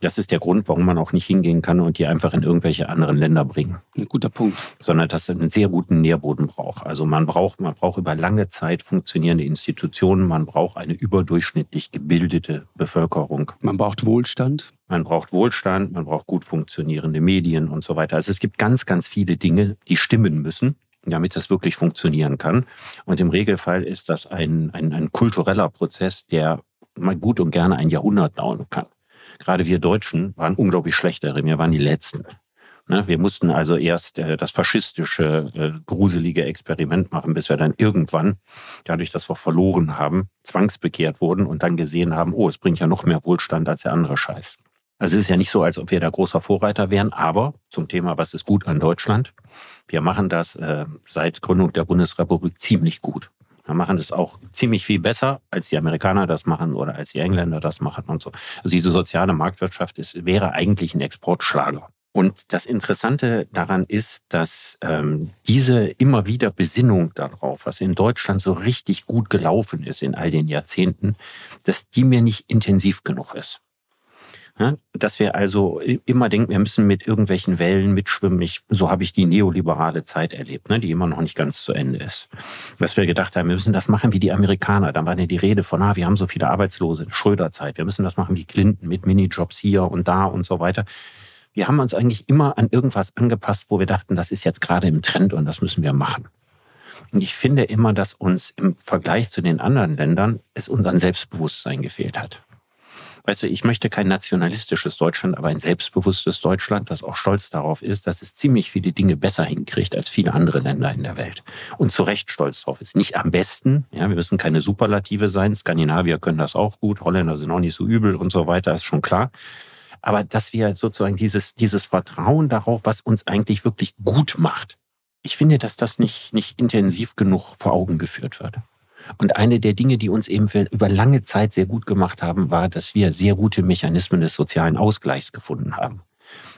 S3: Das ist der Grund, warum man auch nicht hingehen kann und die einfach in irgendwelche anderen Länder bringen.
S2: Ein guter Punkt.
S3: Sondern dass es einen sehr guten Nährboden braucht. Also man braucht, man braucht über lange Zeit funktionierende Institutionen, man braucht eine überdurchschnittlich gebildete Bevölkerung.
S2: Man braucht Wohlstand.
S3: Man braucht Wohlstand, man braucht gut funktionierende Medien und so weiter. Also es gibt ganz, ganz viele Dinge, die stimmen müssen damit das wirklich funktionieren kann. Und im Regelfall ist das ein, ein, ein kultureller Prozess, der mal gut und gerne ein Jahrhundert dauern kann. Gerade wir Deutschen waren unglaublich schlecht darin. Wir waren die Letzten. Ne, wir mussten also erst äh, das faschistische, äh, gruselige Experiment machen, bis wir dann irgendwann, dadurch, dass wir verloren haben, zwangsbekehrt wurden und dann gesehen haben, oh, es bringt ja noch mehr Wohlstand als der andere Scheiß. Also es ist ja nicht so, als ob wir da großer Vorreiter wären, aber zum Thema, was ist gut an Deutschland? Wir machen das äh, seit Gründung der Bundesrepublik ziemlich gut. Wir machen das auch ziemlich viel besser, als die Amerikaner das machen oder als die Engländer das machen und so. Also diese soziale Marktwirtschaft ist, wäre eigentlich ein Exportschlager. Und das Interessante daran ist, dass ähm, diese immer wieder Besinnung darauf, was in Deutschland so richtig gut gelaufen ist in all den Jahrzehnten, dass die mir nicht intensiv genug ist. Dass wir also immer denken, wir müssen mit irgendwelchen Wellen mitschwimmen. Ich, so habe ich die neoliberale Zeit erlebt, ne, die immer noch nicht ganz zu Ende ist. Dass wir gedacht haben, wir müssen das machen wie die Amerikaner. Dann war ja die Rede von, ah, wir haben so viele Arbeitslose, Schröderzeit. Wir müssen das machen wie Clinton mit Minijobs hier und da und so weiter. Wir haben uns eigentlich immer an irgendwas angepasst, wo wir dachten, das ist jetzt gerade im Trend und das müssen wir machen. Und ich finde immer, dass uns im Vergleich zu den anderen Ländern es uns an Selbstbewusstsein gefehlt hat. Weißt du, ich möchte kein nationalistisches Deutschland, aber ein selbstbewusstes Deutschland, das auch stolz darauf ist, dass es ziemlich viele Dinge besser hinkriegt als viele andere Länder in der Welt. Und zu Recht stolz darauf ist. Nicht am besten, ja, wir müssen keine Superlative sein. Skandinavier können das auch gut, Holländer sind auch nicht so übel und so weiter, ist schon klar. Aber dass wir sozusagen dieses, dieses Vertrauen darauf, was uns eigentlich wirklich gut macht, ich finde, dass das nicht, nicht intensiv genug vor Augen geführt wird. Und eine der Dinge, die uns eben für über lange Zeit sehr gut gemacht haben, war, dass wir sehr gute Mechanismen des sozialen Ausgleichs gefunden haben.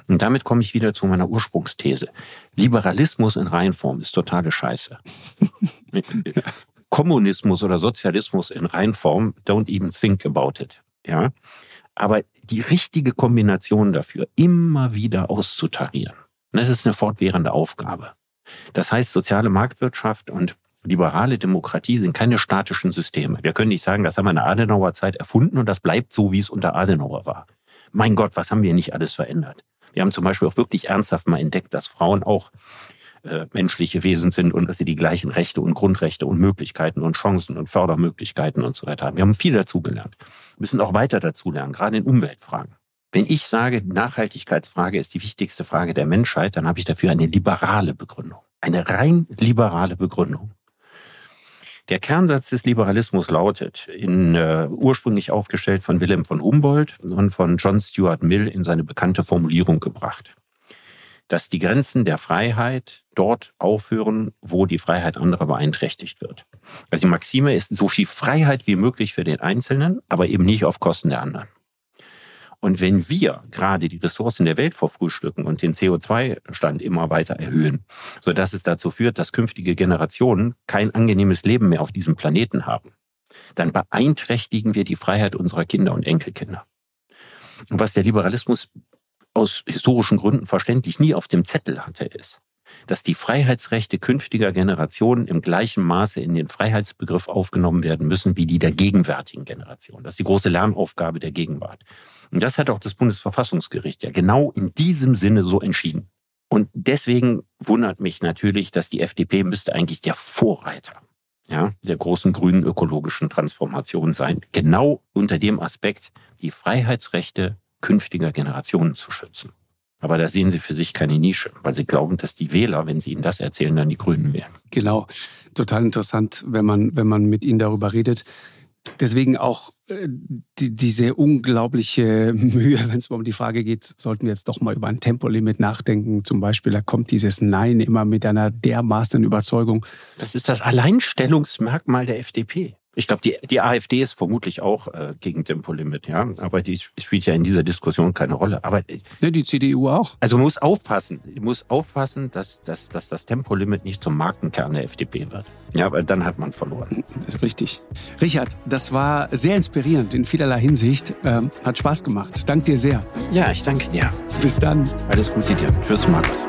S3: Und damit komme ich wieder zu meiner Ursprungsthese. Liberalismus in Reihenform ist totale Scheiße. Kommunismus oder Sozialismus in Reinform, don't even think about it, ja. Aber die richtige Kombination dafür immer wieder auszutarieren, das ist eine fortwährende Aufgabe. Das heißt, soziale Marktwirtschaft und liberale Demokratie sind keine statischen Systeme. Wir können nicht sagen, das haben wir in der Adenauer Zeit erfunden und das bleibt so, wie es unter Adenauer war. Mein Gott, was haben wir nicht alles verändert? Wir haben zum Beispiel auch wirklich ernsthaft mal entdeckt, dass Frauen auch äh, menschliche Wesen sind und dass sie die gleichen Rechte und Grundrechte und Möglichkeiten und Chancen und Fördermöglichkeiten und so weiter haben. Wir haben viel dazugelernt. Wir müssen auch weiter dazulernen, gerade in Umweltfragen. Wenn ich sage, Nachhaltigkeitsfrage ist die wichtigste Frage der Menschheit, dann habe ich dafür eine liberale Begründung. Eine rein liberale Begründung. Der Kernsatz des Liberalismus lautet, in, äh, ursprünglich aufgestellt von Wilhelm von Humboldt und von John Stuart Mill in seine bekannte Formulierung gebracht, dass die Grenzen der Freiheit dort aufhören, wo die Freiheit anderer beeinträchtigt wird. Also die Maxime ist so viel Freiheit wie möglich für den Einzelnen, aber eben nicht auf Kosten der anderen. Und wenn wir gerade die Ressourcen der Welt verfrühstücken und den CO2-Stand immer weiter erhöhen, so dass es dazu führt, dass künftige Generationen kein angenehmes Leben mehr auf diesem Planeten haben, dann beeinträchtigen wir die Freiheit unserer Kinder und Enkelkinder. Und was der Liberalismus aus historischen Gründen verständlich nie auf dem Zettel hatte, ist, dass die Freiheitsrechte künftiger Generationen im gleichen Maße in den Freiheitsbegriff aufgenommen werden müssen wie die der gegenwärtigen Generation. Das ist die große Lernaufgabe der Gegenwart. Und das hat auch das Bundesverfassungsgericht ja genau in diesem Sinne so entschieden. Und deswegen wundert mich natürlich, dass die FDP müsste eigentlich der Vorreiter ja, der großen grünen ökologischen Transformation sein. Genau unter dem Aspekt, die Freiheitsrechte künftiger Generationen zu schützen. Aber da sehen sie für sich keine Nische, weil sie glauben, dass die Wähler, wenn sie ihnen das erzählen, dann die Grünen wären.
S2: Genau. Total interessant, wenn man, wenn man mit ihnen darüber redet. Deswegen auch äh, die, diese unglaubliche Mühe, wenn es um die Frage geht, sollten wir jetzt doch mal über ein Tempolimit nachdenken. Zum Beispiel, da kommt dieses Nein immer mit einer dermaßenen Überzeugung.
S3: Das ist das Alleinstellungsmerkmal der FDP. Ich glaube, die, die AfD ist vermutlich auch äh, gegen Tempolimit, ja. Aber die spielt ja in dieser Diskussion keine Rolle. Aber
S2: äh, ja, die CDU auch.
S3: Also muss aufpassen, muss aufpassen, dass, dass, dass das Tempolimit nicht zum Markenkern der FDP wird. Ja, weil dann hat man verloren.
S2: Das ist richtig. Richard, das war sehr inspirierend in vielerlei Hinsicht. Ähm, hat Spaß gemacht. Dank dir sehr.
S3: Ja, ich danke dir.
S2: Bis dann.
S3: Alles Gute dir. Tschüss, Markus